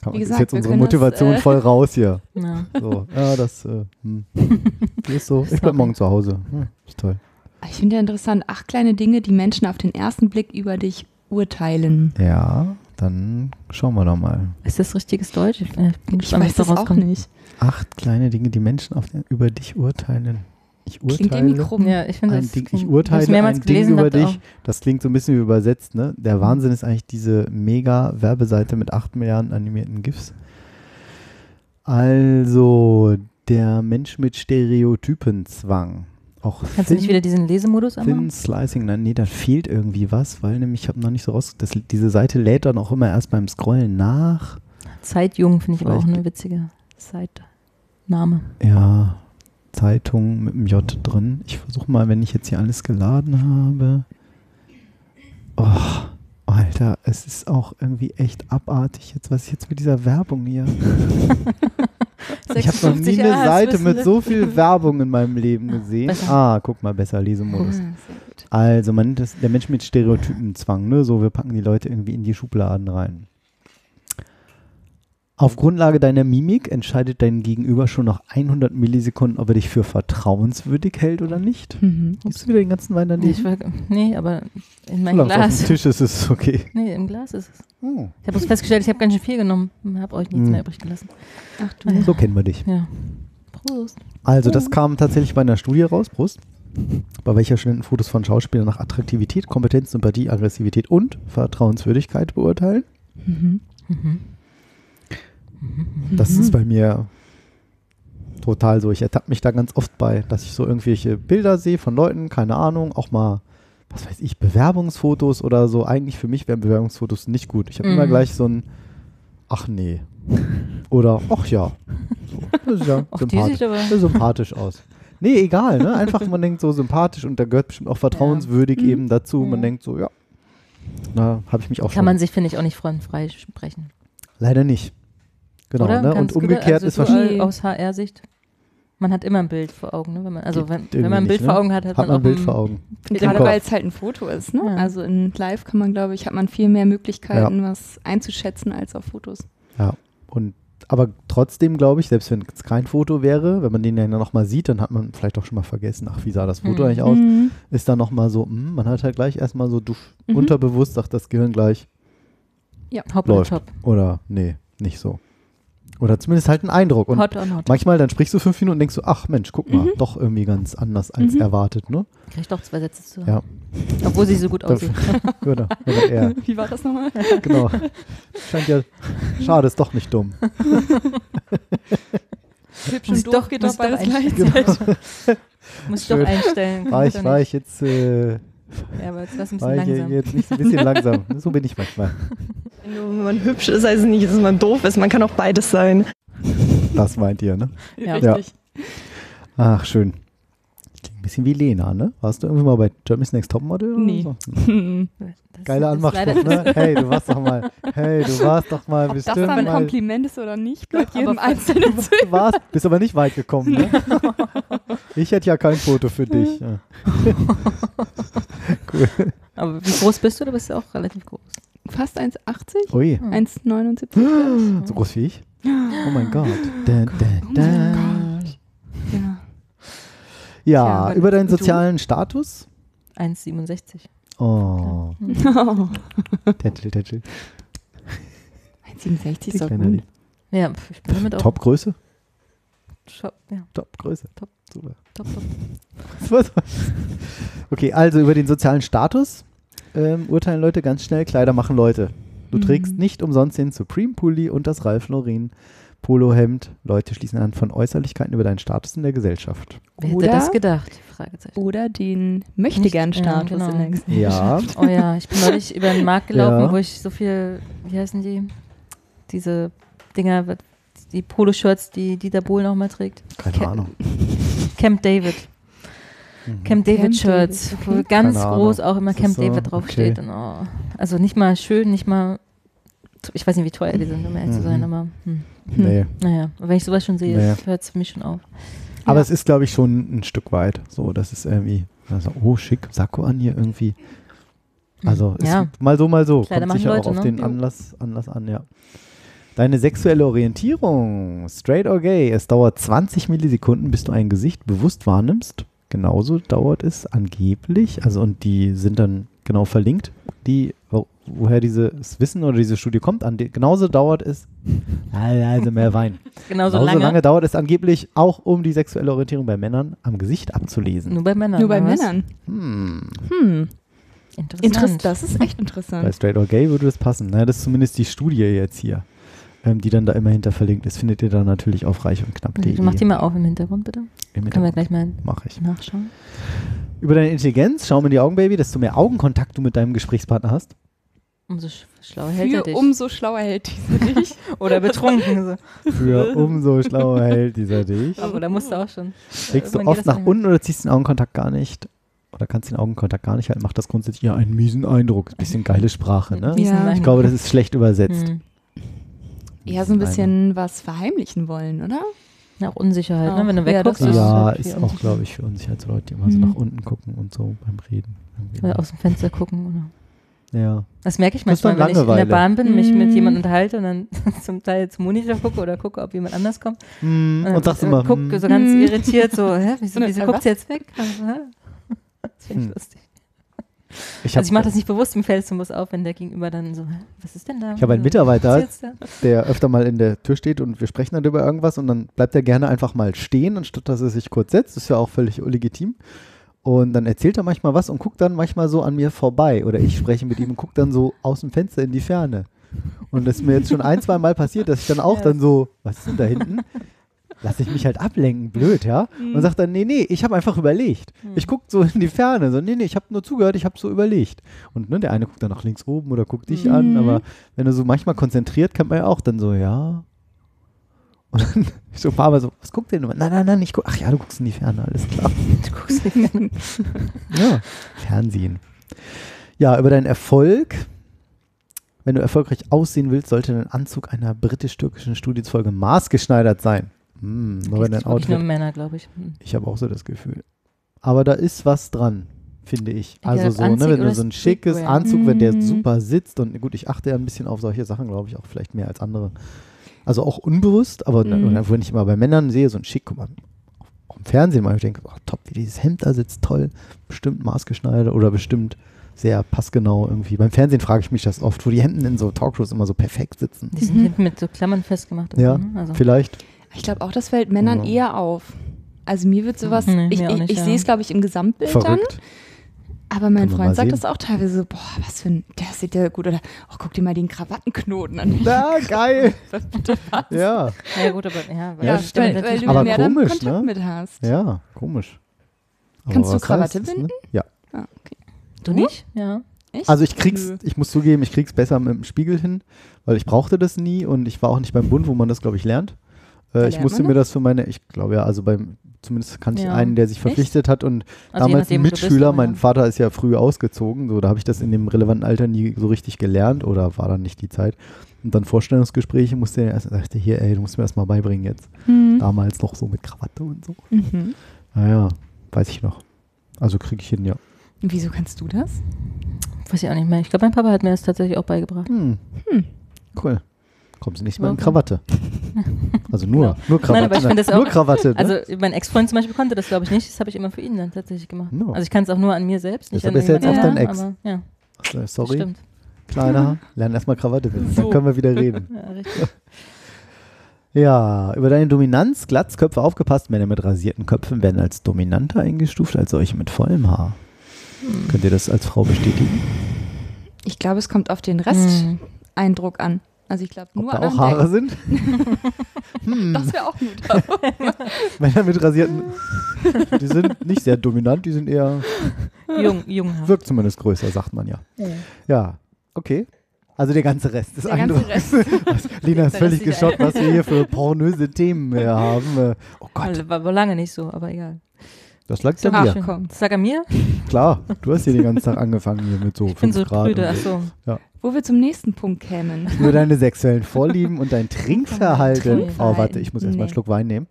Komm, Wie ist gesagt, jetzt wir unsere können das, Motivation äh, voll raus hier. [LAUGHS] Ja. So, ja, das äh, hm. [LAUGHS] ist so. Ich bleib morgen zu Hause. Hm, ist toll. Ich finde ja interessant, acht kleine Dinge, die Menschen auf den ersten Blick über dich urteilen. Ja, dann schauen wir doch mal. Ist das richtiges Deutsch? Ich bin Ich weiß das auch nicht. Acht kleine Dinge, die Menschen auf den, über dich urteilen. Ich Klingt urteile. irgendwie krumm. Ja, ich finde das. Ding, ich klingt- urteile mehrmals ein Ding gelesen, über dachte dich. Das klingt so ein bisschen wie übersetzt, ne? Mhm. Der Wahnsinn ist eigentlich diese mega Werbeseite mit 8 Milliarden animierten GIFs. Also, der Mensch mit Stereotypenzwang. Auch Kannst du nicht wieder diesen Lesemodus Thin anmachen? Slicing, nein, nee, da fehlt irgendwie was, weil nämlich ich habe noch nicht so raus. Das, diese Seite lädt dann auch immer erst beim Scrollen nach. Zeitjung finde ich aber auch eine witzige Zeitname. Ja, Zeitung mit dem J drin. Ich versuche mal, wenn ich jetzt hier alles geladen habe. Oh, Alter, es ist auch irgendwie echt abartig jetzt, was ich jetzt mit dieser Werbung hier. [LAUGHS] Ich habe noch nie 56 eine Seite mit so viel Werbung in meinem Leben gesehen. Ah, guck mal, besser Lesemodus. Also, man nennt das der Mensch mit Stereotypenzwang, ne? So, wir packen die Leute irgendwie in die Schubladen rein. Auf Grundlage deiner Mimik entscheidet dein Gegenüber schon nach 100 Millisekunden, ob er dich für vertrauenswürdig hält oder nicht. Mhm. Gibst du wieder den ganzen Wein daneben? Nee, ich will, nee, aber in mein Solange es auf Glas. dem Tisch ist, es okay. Nee, im Glas ist es. Oh, Ich habe bloß festgestellt, ich habe ganz schön viel genommen. Habe euch nichts Hm. mehr übrig gelassen. Ach du. so kennen wir dich. Ja. Prost. Also, das kam tatsächlich bei einer Studie raus, Prost, bei welcher Studenten Fotos von Schauspielern nach Attraktivität, Kompetenz, Sympathie, Aggressivität und Vertrauenswürdigkeit beurteilen. Mhm. Mhm. Das ist bei mir total so. Ich ertappe mich da ganz oft bei, dass ich so irgendwelche Bilder sehe von Leuten, keine Ahnung, auch mal, was weiß ich, Bewerbungsfotos oder so. Eigentlich für mich wären Bewerbungsfotos nicht gut. Ich habe Mhm. immer gleich so ein, ach nee. Oder, ach ja. So, das ist ja [LAUGHS] Auch sympathisch, sieht das sieht sympathisch aus. Nee, egal, ne? Einfach, man denkt so sympathisch und da gehört bestimmt auch vertrauenswürdig Mhm. eben dazu. Man Mhm. denkt so, ja, da habe ich mich auch Kann schon. man sich, finde ich, auch nicht frei sprechen. Leider nicht. Genau, Oder? ne? Und umgekehrt also ist wahrscheinlich. Aus HR-Sicht. Man hat immer ein Bild vor Augen, ne? Wenn man, also wenn, wenn man ein Bild nicht, vor ne? Augen hat, hat, Hat man ein Bild vor Augen. Gerade weil es halt ein Foto ist, ne? Ja. Also in Live kann man, glaube ich, hat man viel mehr Möglichkeiten, was einzuschätzen als auf Fotos. Und aber trotzdem glaube ich, selbst wenn es kein Foto wäre, wenn man den ja nochmal sieht, dann hat man vielleicht auch schon mal vergessen, ach, wie sah das Foto Mhm. eigentlich aus? Mhm. Ist dann nochmal so, hm, man hat halt gleich erstmal so duff, Mhm. unterbewusst, sagt das Gehirn gleich, Hop oder läuft. top. oder nee, nicht so. Oder zumindest halt ein Eindruck. Und Hot or not. manchmal dann sprichst du fünf Minuten und denkst so, ach Mensch, guck mal, Mhm. doch irgendwie ganz anders als Mhm. erwartet, ne? Krieg doch zwei Sätze zu. Ja. Obwohl sie so gut [LAUGHS] aussieht. [LAUGHS] Oder, oder eher, [LAUGHS] Wie war das nochmal? genau. Scheint ja, schade, ist doch nicht dumm. Hübsch Muss und doof doch- geht doch beides gleichzeitig. Muss ich doch einstellen. War ich, war ich jetzt, äh, Ja, aber jetzt war es ein bisschen ich langsam. jetzt nicht ein bisschen langsam. So bin ich manchmal. Nur wenn man hübsch ist, heißt es nicht, dass man doof ist. Man kann auch beides sein. Das meint ihr, ne? Ja. Richtig. Ach, schön. Klingt ein bisschen wie Lena, ne? Warst du irgendwie mal bei Germany's Next Topmodel? oder Nee. So? [LAUGHS] Hm. Geiler Anmachspruch, ne? [LAUGHS] Hey, du warst doch mal, hey, du warst doch mal Ob das dann ein mal, Kompliment ist oder nicht, bleibt jedem [LAUGHS] Einzelnen du warst, bist aber nicht weit gekommen, ne? Ich hätte ja kein Foto für dich. Cool. Aber wie groß bist du? Du bist ja auch relativ groß. Fast 1,80? Ui, 1,79? [GASPS] so groß wie ich? Oh mein Gott. Da, da, Oh da. mein Ja. Ja, Tja, über deinen du? sozialen Status? 1,67. Oh, Oh. [LAUGHS] tätschel, tätschel. 1,67 ist doch gut. Ja, ich bin damit auch. Topgröße? Top, ja, Topgröße. Top. Super. top, top. [LAUGHS] Okay, also über den sozialen Status ähm, urteilen Leute ganz schnell, Kleider machen Leute. Du Mhm. trägst nicht umsonst den Supreme Pulli und das Ralph Lauren Polohemd. Leute schließen anhand von Äußerlichkeiten über deinen Status in der Gesellschaft. Wer hätte Oder- das gedacht? Fragezeichen. Oder den Möchtegern-Status Ja, genau. in der Gesellschaft. Ja, [LAUGHS] Oh ja, ich bin neulich über den Markt gelaufen, Ja. wo ich so viel, wie heißen die? Diese Dinger, die Poloshirts, die Dieter Bohlen noch mal trägt. keine Ke- Ahnung. Camp David. Mhm. Camp David Camp Shirts, David, wo okay. ganz Keine groß Ahnung. auch immer Camp so, David draufsteht. okay. Und, oh, also nicht mal schön, nicht mal, ich weiß nicht, wie teuer die sind, um ehrlich zu sein, Mhm. aber hm. Nee. naja, wenn ich sowas schon sehe, Nee. hört es für mich schon auf. Aber Ja. es ist, glaube ich, schon ein Stück weit. So, das ist irgendwie, also, oh, schick, Sakko an hier irgendwie. Also ist ja, mal so, mal so. Kleider Kommt sicher Leute, auch auf ne? den. Anlass, Anlass an, ja. Deine sexuelle Orientierung, straight or gay, es dauert 20 Millisekunden, bis du ein Gesicht bewusst wahrnimmst. Genauso dauert es angeblich, also und die sind dann genau verlinkt, die, wo, woher dieses Wissen oder diese Studie kommt. An die, genauso dauert es, [LAUGHS] also mehr Wein. [LAUGHS] genauso Genauso lange. lange dauert es angeblich auch, um die sexuelle Orientierung bei Männern am Gesicht abzulesen. Nur bei Männern. Nur bei was? Männern. Hm. Hm. Interessant. Interessant. Das ist echt Bei interessant. Straight or Gay würde das passen. Na, das ist zumindest die Studie jetzt hier. Ähm, die dann da immer hinter verlinkt ist, findet ihr dann natürlich auf reich und knapp.de. Mach die mal auf im Hintergrund, bitte. Im Können wir Hintergrund. gleich mal Mach ich. nachschauen. Über deine Intelligenz, schau mir in die Augen, Baby, desto mehr Augenkontakt du mit deinem Gesprächspartner hast. Umso sch schlauer hält er Für dich. umso schlauer hält dieser [LAUGHS] dich. Oder betrunken. So. Für umso schlauer hält dieser dich. Aber da musst du auch schon. Legst du oft nach unten oder ziehst den Augenkontakt gar nicht? Oder kannst den Augenkontakt gar nicht halten? Macht das grundsätzlich ja einen miesen Eindruck. Bisschen geile Sprache, ne? Ja. Ich glaube, das ist schlecht übersetzt. Hm. Eher so ein bisschen was verheimlichen wollen, oder? Ja, auch Unsicherheit, Auch. ne? wenn du Ja, wegguckst. das ist Ja, halt ist auch, glaube ich, für Unsicherheitsleute, die immer so Mhm. nach unten gucken und so beim Reden. Oder aus dem Fenster gucken. Oder. Ja. Das merke ich manchmal, wenn ich in der. Bahn bin, mich mit Mhm. jemandem unterhalte und dann [LAUGHS] zum Teil zum Monitor gucke oder gucke, ob jemand anders kommt. Hm, dann und sagst immer, guck so ganz Hm. irritiert, so, hä, wieso, Ne, [LAUGHS] wieso guckt sie jetzt weg? Also, hä? Das finde ich Hm. lustig. Ich habe Also ich mache das nicht bewusst, mir fällt es Bus auf, wenn der Gegenüber dann so, was ist denn da? Ich habe einen Was Mitarbeiter, der öfter mal in der Tür steht und wir sprechen dann über irgendwas und dann bleibt er gerne einfach mal stehen, anstatt dass er sich kurz setzt. Das ist ja auch völlig legitim. Und dann erzählt er manchmal was und guckt dann manchmal so an mir vorbei. Oder ich spreche mit ihm und gucke dann so aus dem Fenster in die Ferne. Und das ist mir jetzt schon ein, zwei Mal passiert, dass ich dann auch Ja. dann so, was ist denn da hinten? Lass ich mich halt ablenken, blöd, ja? Und sagt dann, nee, nee, ich habe einfach überlegt. Ich gucke so in die Ferne, so, nee, nee, ich habe nur zugehört, ich habe so überlegt. Und ne, der eine guckt dann nach links oben oder guckt dich an, Mhm. aber wenn du so manchmal konzentriert, kann man ja auch dann so, ja. Und dann [LAUGHS] so ein paar Mal so, was guckt denn? Nein, nein, nein, ich guck, ach ja, du guckst in die Ferne, alles klar. [LAUGHS] Du guckst nicht gerne. [LAUGHS] Ja, Fernsehen. Ja, über deinen Erfolg. Wenn du erfolgreich aussehen willst, sollte dein Anzug einer britisch-türkischen Studienfolge maßgeschneidert sein. Hm, nur wenn ist wirklich nur Outfit. Männer, glaube ich. Hm. Ich habe auch so das Gefühl. Aber da ist was dran, finde ich. Also so, ne, Anzug wenn du so ein schickes Streetwear. Anzug, wenn der Mhm. super sitzt und gut, ich achte ja ein bisschen auf solche Sachen, glaube ich, auch vielleicht mehr als andere. Also auch unbewusst, aber Mhm. mhm. wenn ich immer bei Männern sehe, so ein schick, guck mal, auch im Fernsehen mal, ich denke, ach, top, wie dieses Hemd da sitzt, toll, bestimmt maßgeschneidert oder bestimmt sehr passgenau irgendwie. Beim Fernsehen frage ich mich das oft, wo die Hemden in so Talkshows immer so perfekt sitzen. Die sind Mhm. hinten mit so Klammern festgemacht. Ja, so, ne? also, Vielleicht. Ich glaube auch, das fällt Männern Ja. eher auf. Also mir wird sowas, Nee, ich, ich, ich ja. sehe es, glaube ich, im Gesamtbild dann. Verrückt. Aber mein Freund sagt sehen. das auch teilweise so, boah, was für ein, der sieht ja gut. Oder, oh, guck dir mal den Krawattenknoten an. Na, [LAUGHS] geil. Was bitte was? Ja, ja gut, aber ja, weil Ja, stimmt. weil, weil du Aber mehr dann komisch, Kontakt ne? mit hast. ja, komisch. Aber Kannst du Krawatte heißt es, binden? Ja. Ah, okay. du nicht? Ja. Echt? Also ich krieg's, Nö. ich muss zugeben, ich krieg's besser mit dem Spiegel hin, weil ich brauchte das nie und ich war auch nicht beim Bund, wo man das, glaube ich, lernt. Äh, ich musste mir das für meine, ich glaube ja, also beim, zumindest kannte ich Ja. einen, der sich verpflichtet hat und Also damals ein bist, Mitschüler, aber mein ja. Vater ist ja früh ausgezogen, so da habe ich das in dem relevanten Alter nie so richtig gelernt oder war dann nicht die Zeit. Und dann Vorstellungsgespräche musste er erst, dachte hier, ey, du musst mir das mal beibringen jetzt. Mhm. Damals noch so mit Krawatte und so. Mhm. Naja, weiß ich noch. Also kriege ich hin, ja. Und Wieso kannst du das? Weiß ich auch nicht mehr. Ich glaube, mein Papa hat mir das tatsächlich auch beigebracht. Hm. Hm. Cool. Kommst du nicht mal in. Krawatte. Also nur, nur Krawatte. Nein, aber ich finde das nur auch- Krawatte. Ne? Also mein Ex-Freund zum Beispiel konnte das, glaube ich, nicht. Das habe ich immer für ihn dann tatsächlich gemacht. No. Also ich kann es auch nur an mir selbst, nicht Deshalb an ist jetzt auch dein anderem, Ex. Aber, ja, Äh, Sorry, stimmt. kleiner, [LAUGHS] lern erstmal Krawatte binden, dann So. können wir wieder reden. [LAUGHS] Ja, richtig. Ja, über deine Dominanz, Glatzköpfe aufgepasst. Männer mit rasierten Köpfen werden als dominanter eingestuft als solche mit vollem Haar. Hm. Könnt ihr das als Frau bestätigen? Ich glaube, es kommt auf den. Resteindruck an. Also ich glaube Ob nur da auch Haare sind? [LAUGHS] hm, Das wäre auch gut. [LAUGHS] Männer mit rasierten, die sind nicht sehr dominant, die sind eher, Jung, jung. wirkt zumindest größer, sagt man ja. Ja. Ja, okay. Also der ganze Rest des Der ganze. Rest. [LAUGHS] Lina ist völlig ist geschockt, was wir hier für pornöse Themen haben. Äh, Oh Gott, Also, War, war lange nicht so, aber egal. Das lag ja Ach, mir. Das lag an mir? [LAUGHS] Klar, du hast hier den ganzen Tag angefangen hier mit so Ich bin 5 so Grad. prüde, so. so. Wo wir zum nächsten Punkt kämen. Über deine sexuellen Vorlieben und dein Trinkverhalten. Oh, warte, ich muss erst mal einen Nee. Schluck Wein nehmen.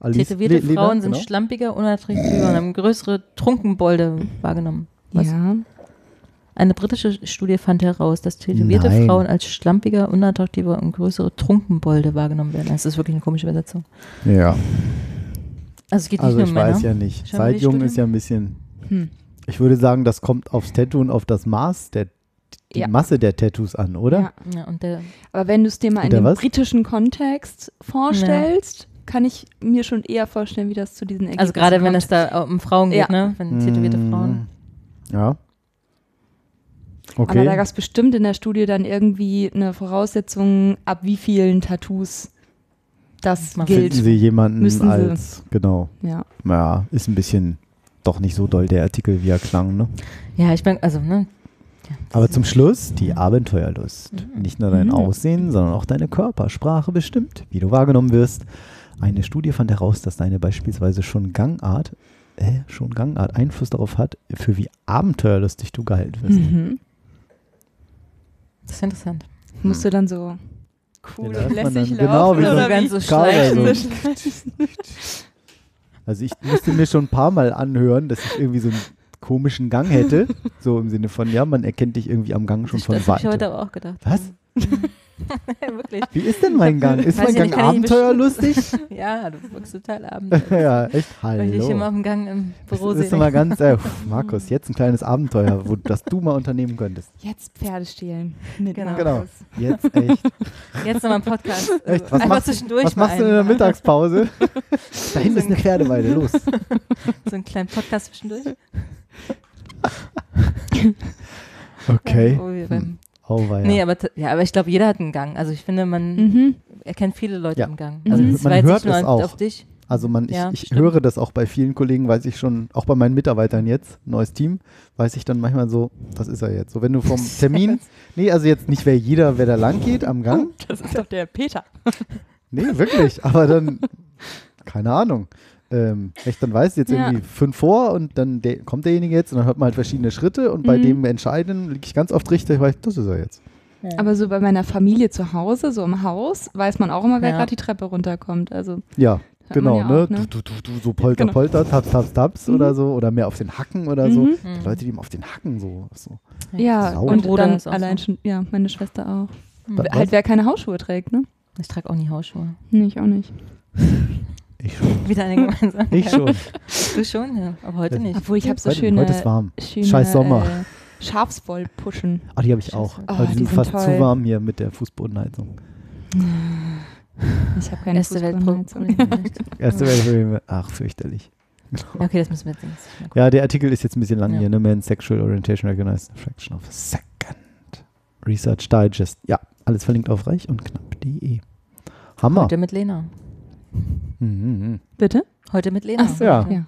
Alice, Tätowierte Le- Frauen sind genau. schlampiger, unattraktiver und haben größere Trunkenbolde wahrgenommen. Was? Ja. Eine britische Studie fand heraus, dass tätowierte Nein. Frauen als schlampiger, unattraktiver und größere Trunkenbolde wahrgenommen werden. Das ist wirklich eine komische Übersetzung. Ja, Also es geht nicht also nur ich um Männer. weiß ja nicht. Zeitjung Studie? ist ja ein bisschen, Hm. ich würde sagen, das kommt aufs Tattoo und auf das Maß, der, die Ja. Masse der Tattoos an, oder? Ja. Ja, und der, Aber wenn du es dir mal in dem was? britischen Kontext vorstellst, kann ich mir schon eher vorstellen, wie das zu diesen Ergebnissen also gerade wenn es da um Frauen geht, Ja. ne? Wenn tätowierte Mm, Frauen. Ja. Okay. Aber da gab es bestimmt in der Studie dann irgendwie eine Voraussetzung, ab wie vielen Tattoos das Man gilt. Finden Sie jemanden Müssen Sie. als, genau. Ja. Ja, ist ein bisschen doch nicht so doll der Artikel, wie er klang, ne? Ja, ich bin, also, ne? Ja, Aber zum Schluss die Abenteuerlust. Nicht nur dein Mhm. Aussehen, sondern auch deine Körpersprache bestimmt, wie du wahrgenommen wirst. Eine Studie fand heraus, dass deine beispielsweise schon Gangart, äh, schon Gangart Einfluss darauf hat, für wie abenteuerlustig du gehalten wirst. Mhm. Das ist interessant. Musst du dann so cool und lässig genau, laufen wie so oder ein ganz so schleichen. [LAUGHS] so. Also ich musste mir schon ein paar Mal anhören, dass ich irgendwie so einen komischen Gang hätte. So im Sinne von, ja, man erkennt dich irgendwie am Gang schon das von das habe ich heute weitem. aber auch gedacht. Was? [LAUGHS] Wirklich. Wie ist denn mein Gang? Ist Weiß mein Gang nicht, abenteuerlustig? [LAUGHS] Ja, du wirkst total abends. [LAUGHS] ja, echt, Weil ich dich immer hallo. auf dem Gang im Büro Das ist sehe. immer ganz, äh, pff, Markus, jetzt ein kleines Abenteuer, wo, das du mal unternehmen könntest. Jetzt Pferde stehlen. Mit Genau. Genau. Jetzt echt. Jetzt nochmal ein Podcast. echt. Was, Einfach machst, zwischendurch was machst du in der. Mittagspause? da hinten ist eine Pferdeweide, los. So einen kleinen Podcast zwischendurch. Okay. Wo wir beim Auweia. Nee, aber, ja, aber ich glaube, jeder hat einen Gang. Also ich finde, man Mhm. erkennt viele Leute Ja. im Gang. Mhm. Also Man war jetzt hört es auf, auch. auf dich. Also man, ich, Ja, ich höre das auch bei vielen Kollegen, weiß ich schon, auch bei meinen Mitarbeitern jetzt, neues Team, weiß ich dann manchmal so, was ist er jetzt? So, wenn du vom [LAUGHS] Termin, nee, also jetzt nicht wer jeder, wer da lang geht am Gang, [LAUGHS] Das ist doch der Peter. nee, wirklich, aber dann, [LAUGHS] keine Ahnung, ähm, echt, dann weiß ich jetzt Ja. irgendwie fünf vor und dann der, kommt derjenige jetzt und dann hört man halt verschiedene Schritte und bei Mhm. dem Entscheiden liege ich ganz oft richtig, weil ich, das ist er jetzt. Aber so bei meiner Familie zu Hause, so im Haus, weiß man auch immer, wer Ja. gerade die Treppe runterkommt. Also Ja, genau, ja ne? auch, ne? Du, du, du, du, so polter, Genau. polter, taps, taps, taps Mhm. oder so oder mehr auf den Hacken oder so. Mhm. Mhm. Die Leute, die ihm auf den Hacken so, so. ja, Sau. Und Bruder dann allein so. schon, ja, meine Schwester auch. Mhm. Halt, wer keine Hausschuhe trägt, ne? Ich trage auch nie Hausschuhe. Nee, ich auch nicht. [LAUGHS] Ich schon. Wieder eine gemeinsame. Ich schon. Du schon, ja. Aber heute nicht. Obwohl ich habe so heute, schöne, heute ist warm. schöne Scheiß Sommer. Äh, Schafswollpuschen. Ah, die habe ich auch. Aber Oh, die die sind sind fast toll. zu warm hier mit der Fußbodenheizung. Ich habe keine Erste Fußbodenheizung. Weltproblem. [LAUGHS] Erste Weltprobleme. Ach, fürchterlich. Okay, das müssen wir jetzt nicht. Ja, der Artikel ist jetzt ein bisschen lang Ja. hier, ne? Man's Sexual Orientation Recognized in a Fraction of a Second. Research Digest. Ja, alles verlinkt auf reich und knapp.de. Hammer. Heute mit Lena. Mhm. Bitte? Heute mit Lena. Ach so, Ja. ja.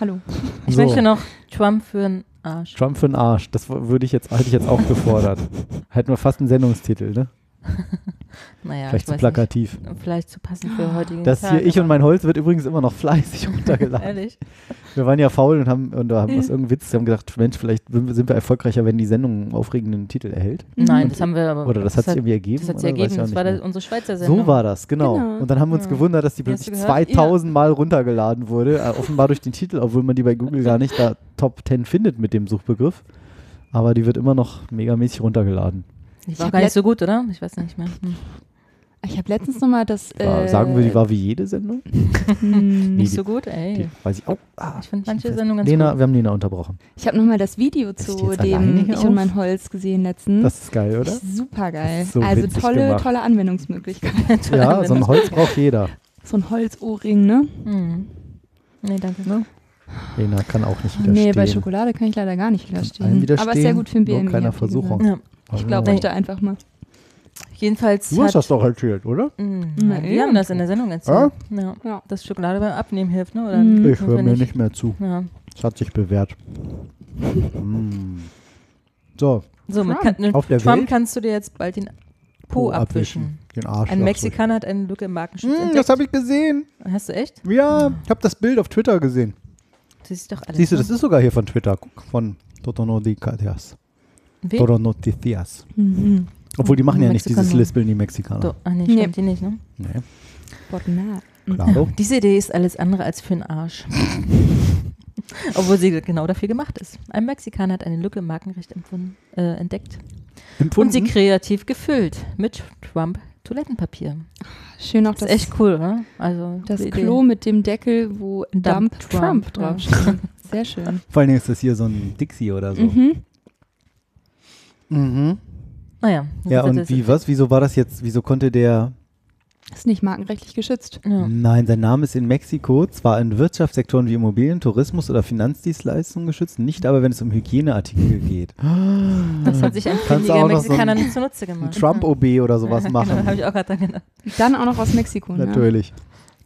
Hallo. Ich So. möchte noch Trump für einen Arsch. Trump für den Arsch. Das würde ich jetzt, hätte ich jetzt auch gefordert. Hätten wir fast einen Sendungstitel, ne? Naja, Vielleicht ich zu plakativ. nicht. Vielleicht zu passend für heutigen Das Tag, hier, ich und mein Holz wird übrigens immer noch fleißig [LAUGHS] runtergeladen. Ehrlich? Wir waren ja faul und haben, und da haben was [LAUGHS] irgendeinen Witz, wir haben gedacht, Mensch, vielleicht sind wir erfolgreicher, wenn die Sendung einen aufregenden Titel erhält. Nein, Und- das haben wir aber. Oder das, hat sich irgendwie ergeben. Das hat sich ergeben. Das war mehr. das, unsere Schweizer Sendung. So war das, genau. Genau. Und dann haben wir uns Ja. gewundert, dass die plötzlich du gehört? 2000 Mal runtergeladen wurde. Äh, offenbar durch den Titel, obwohl man die bei Google gar nicht da Top 10 findet mit dem Suchbegriff. Aber die wird immer noch megamäßig runtergeladen. Die Ich war gar nicht so gut, oder? Ich weiß nicht mehr. Hm. Ich habe letztens nochmal das. War, äh, sagen wir, die war wie jede Sendung? hm, [LAUGHS] Nicht die- so gut, ey. Die, weiß ich auch. Ah, Ich finde manche Sendungen ganz Lena, gut. wir haben Lena unterbrochen. Ich habe nochmal das Video zu dem Ich und auf? mein Holz gesehen letztens. Das ist geil, oder? Super Das geil. so also tolle, gemacht. tolle Anwendungsmöglichkeit. [LAUGHS] Ja, so ein Holz braucht jeder. so ein Holzohrring, ne? Hm. Nee, danke. Lena kann auch nicht widerstehen. Nee, bei Schokolade kann ich leider gar nicht widerstehen. widerstehen, Aber ist sehr gut für den nur BMI. keiner Versuchung. Ja. Ich glaube Nee. euch da einfach mal. Jedenfalls Du hast das doch erzählt, oder? Hm, Na, wir ja. haben das in der Sendung erzählt. Ja? Ja. Dass Schokolade beim Abnehmen hilft, ne? Oder Mhm. Ich höre mir nicht mehr zu. Ja. Das hat sich bewährt. Mm. So, So, mit Trump. Ka- mit Auf der Trump Welt? kannst du dir jetzt bald den Po, abwischen. Den Arsch. Ein Mexikaner hat eine Lücke im Markenschutz Mm, das entdeckt. habe ich gesehen. Hast du echt? Ja, ich habe das Bild auf Twitter gesehen. Das ist doch alles. Siehst du, ne? das ist sogar hier von Twitter. Guck, von Totonodicatias. Wen? Toronoticias. Mhm. Obwohl, die machen ja nicht Mexikaner. dieses Lispeln, die Mexikaner. Do, ah, nee, Nee. stimmt die nicht, ne? Nee, Botna. klaro. [LAUGHS] Diese Idee ist alles andere als für den Arsch. [LAUGHS] Obwohl sie genau dafür gemacht ist. Ein Mexikaner hat eine Lücke im Markenrecht empfunden, äh, entdeckt und sie Empfunden? kreativ gefüllt mit Trump Toilettenpapier. Schön auch Das das, ist echt cool, oder? Also das die Idee. Klo mit dem Deckel, wo Dump Dump, Trump, Trump, draufsteht. Sehr schön. [LAUGHS] Vor allen Dingen ist das hier so ein Dixie oder so. Mhm. Mhm. Naja. Ja, das und wie, was? Wieso war das jetzt, wieso konnte der Ist nicht markenrechtlich geschützt. Ja. Nein, sein Name ist in Mexiko zwar in Wirtschaftssektoren wie Immobilien, Tourismus oder Finanzdienstleistungen geschützt, nicht aber, wenn es um Hygieneartikel geht. [LAUGHS] Das hat sich ein findiger so Mexikaner ein- nicht zunutze Ein gemacht. [LAUGHS] Trump-OB oder sowas ja, machen. Genau, habe ich auch gerade dran gedacht. Dann auch noch aus Mexiko. Ne? Natürlich.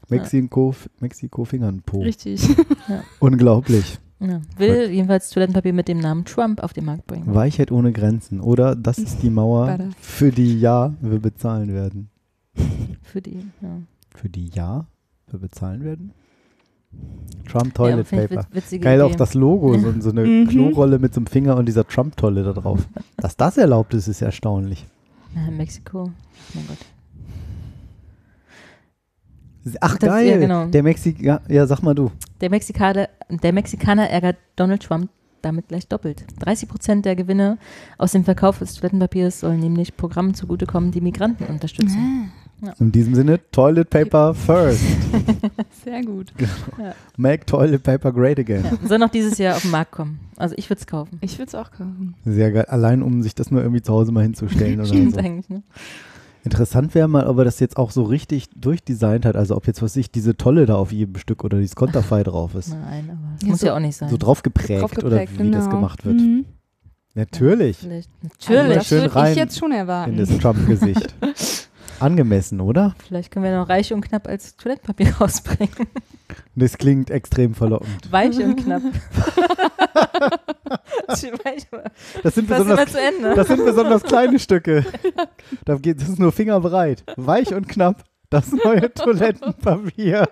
Mexiko, Mexiko Fingernpo. Richtig. Unglaublich. Ja. Will jedenfalls Toilettenpapier mit dem Namen Trump auf den Markt bringen. Weichheit ohne Grenzen. Oder das ist die Mauer, für die ja wir bezahlen werden. Für die, ja. Für die ja wir bezahlen werden? Trump ja, Toilet ich Paper. Geil auch Idee. das Logo, so, so eine Mhm. Klorolle mit so einem Finger und dieser Trump-Tolle da drauf. Dass das erlaubt ist, ist erstaunlich. Ja, Mexiko. Mein Gott. Ach Das- geil, ja, genau. der Mexikaner, ja sag mal du. Der Mexikaner, der Mexikaner ärgert Donald Trump damit gleich doppelt. 30 Prozent der Gewinne aus dem Verkauf des Toilettenpapiers sollen nämlich Programmen zugutekommen, die Migranten unterstützen. In diesem Sinne, Toilet Paper first. [LAUGHS] Sehr gut. Make Toilet Paper great again. Ja. Soll noch dieses Jahr auf den Markt kommen. Also ich würde es kaufen. Ich würde es auch kaufen. Sehr geil. Allein um sich das nur irgendwie zu Hause mal hinzustellen [LAUGHS] oder Stimmt so. eigentlich, ne? Interessant wäre mal, ob er das jetzt auch so richtig durchdesignt hat. Also ob jetzt, was ich, diese Tolle da auf jedem Stück oder dieses Konterfei drauf ist. Nein, aber das Ja, muss so- ja auch nicht sein. So drauf geprägt, Drauf oder wie das genau. gemacht wird. Mhm. Natürlich. Also Natürlich. das schön würde ich jetzt schon In erwarten. das Trump-Gesicht. [LAUGHS] Angemessen, oder? Vielleicht können wir noch reich und knapp als Toilettenpapier [LAUGHS] rausbringen. Das klingt extrem verlockend. Weich und knapp. [LAUGHS] Das sind, immer besonders, das sind besonders kleine [LAUGHS] Stücke. Das ist nur fingerbreit. Weich und knapp. Das neue [LAUGHS] Toilettenpapier.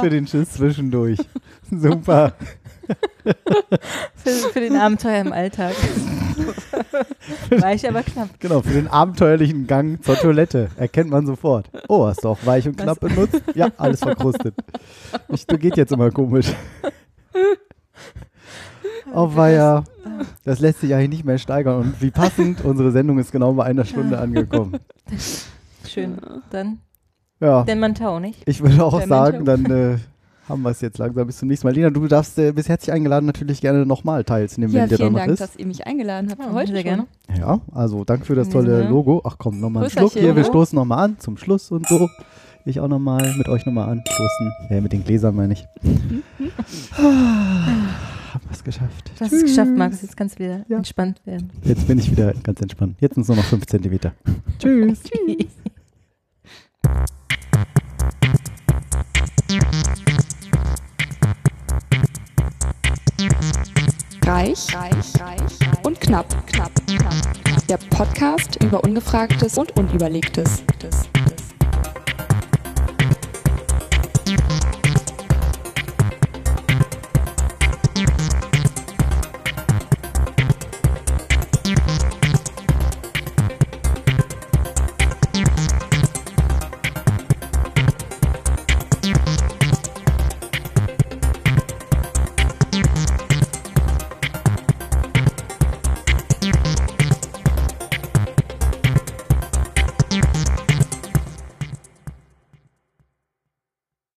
Für den Schiss zwischendurch. Super. für, für den Abenteuer im Alltag. [LAUGHS] Weich, aber knapp. Genau, für den abenteuerlichen Gang zur Toilette. Erkennt man sofort. Oh, hast du auch weich und knapp benutzt? Ja, alles verkrustet. Ich, das geht jetzt immer komisch. Oh weia, das lässt sich eigentlich nicht mehr steigern. Und wie passend, [LAUGHS] unsere Sendung ist genau bei einer Stunde angekommen. [LAUGHS] Schön. Dann Ja, den Mantau, nicht? ich würde auch Der sagen, dann äh, [LAUGHS] haben wir es jetzt langsam. Bis zum nächsten Mal. Lina, du darfst, äh, bist herzlich eingeladen, natürlich gerne nochmal teilzunehmen, ja, wenn dir vielen danach Dank, ist. dass ihr mich eingeladen habt für Ja, heute sehr gerne. Ja, also danke für das tolle. Logo. Ach komm, nochmal ein Prösterchen. Schluck hier. Wir Ja. stoßen nochmal an zum Schluss und so. Ich auch nochmal mit euch nochmal anstoßen. Ja, mit den Gläsern meine ich. [LAUGHS] Haben wir es geschafft. Du hast es geschafft, Markus. Jetzt kannst du wieder Ja. entspannt werden. Jetzt bin ich wieder ganz entspannt. Jetzt sind es nur noch 5 Zentimeter. Tschüss. Reich, [LAUGHS] reich, reich und knapp, knapp, knapp. Der Podcast über Ungefragtes und Unüberlegtes.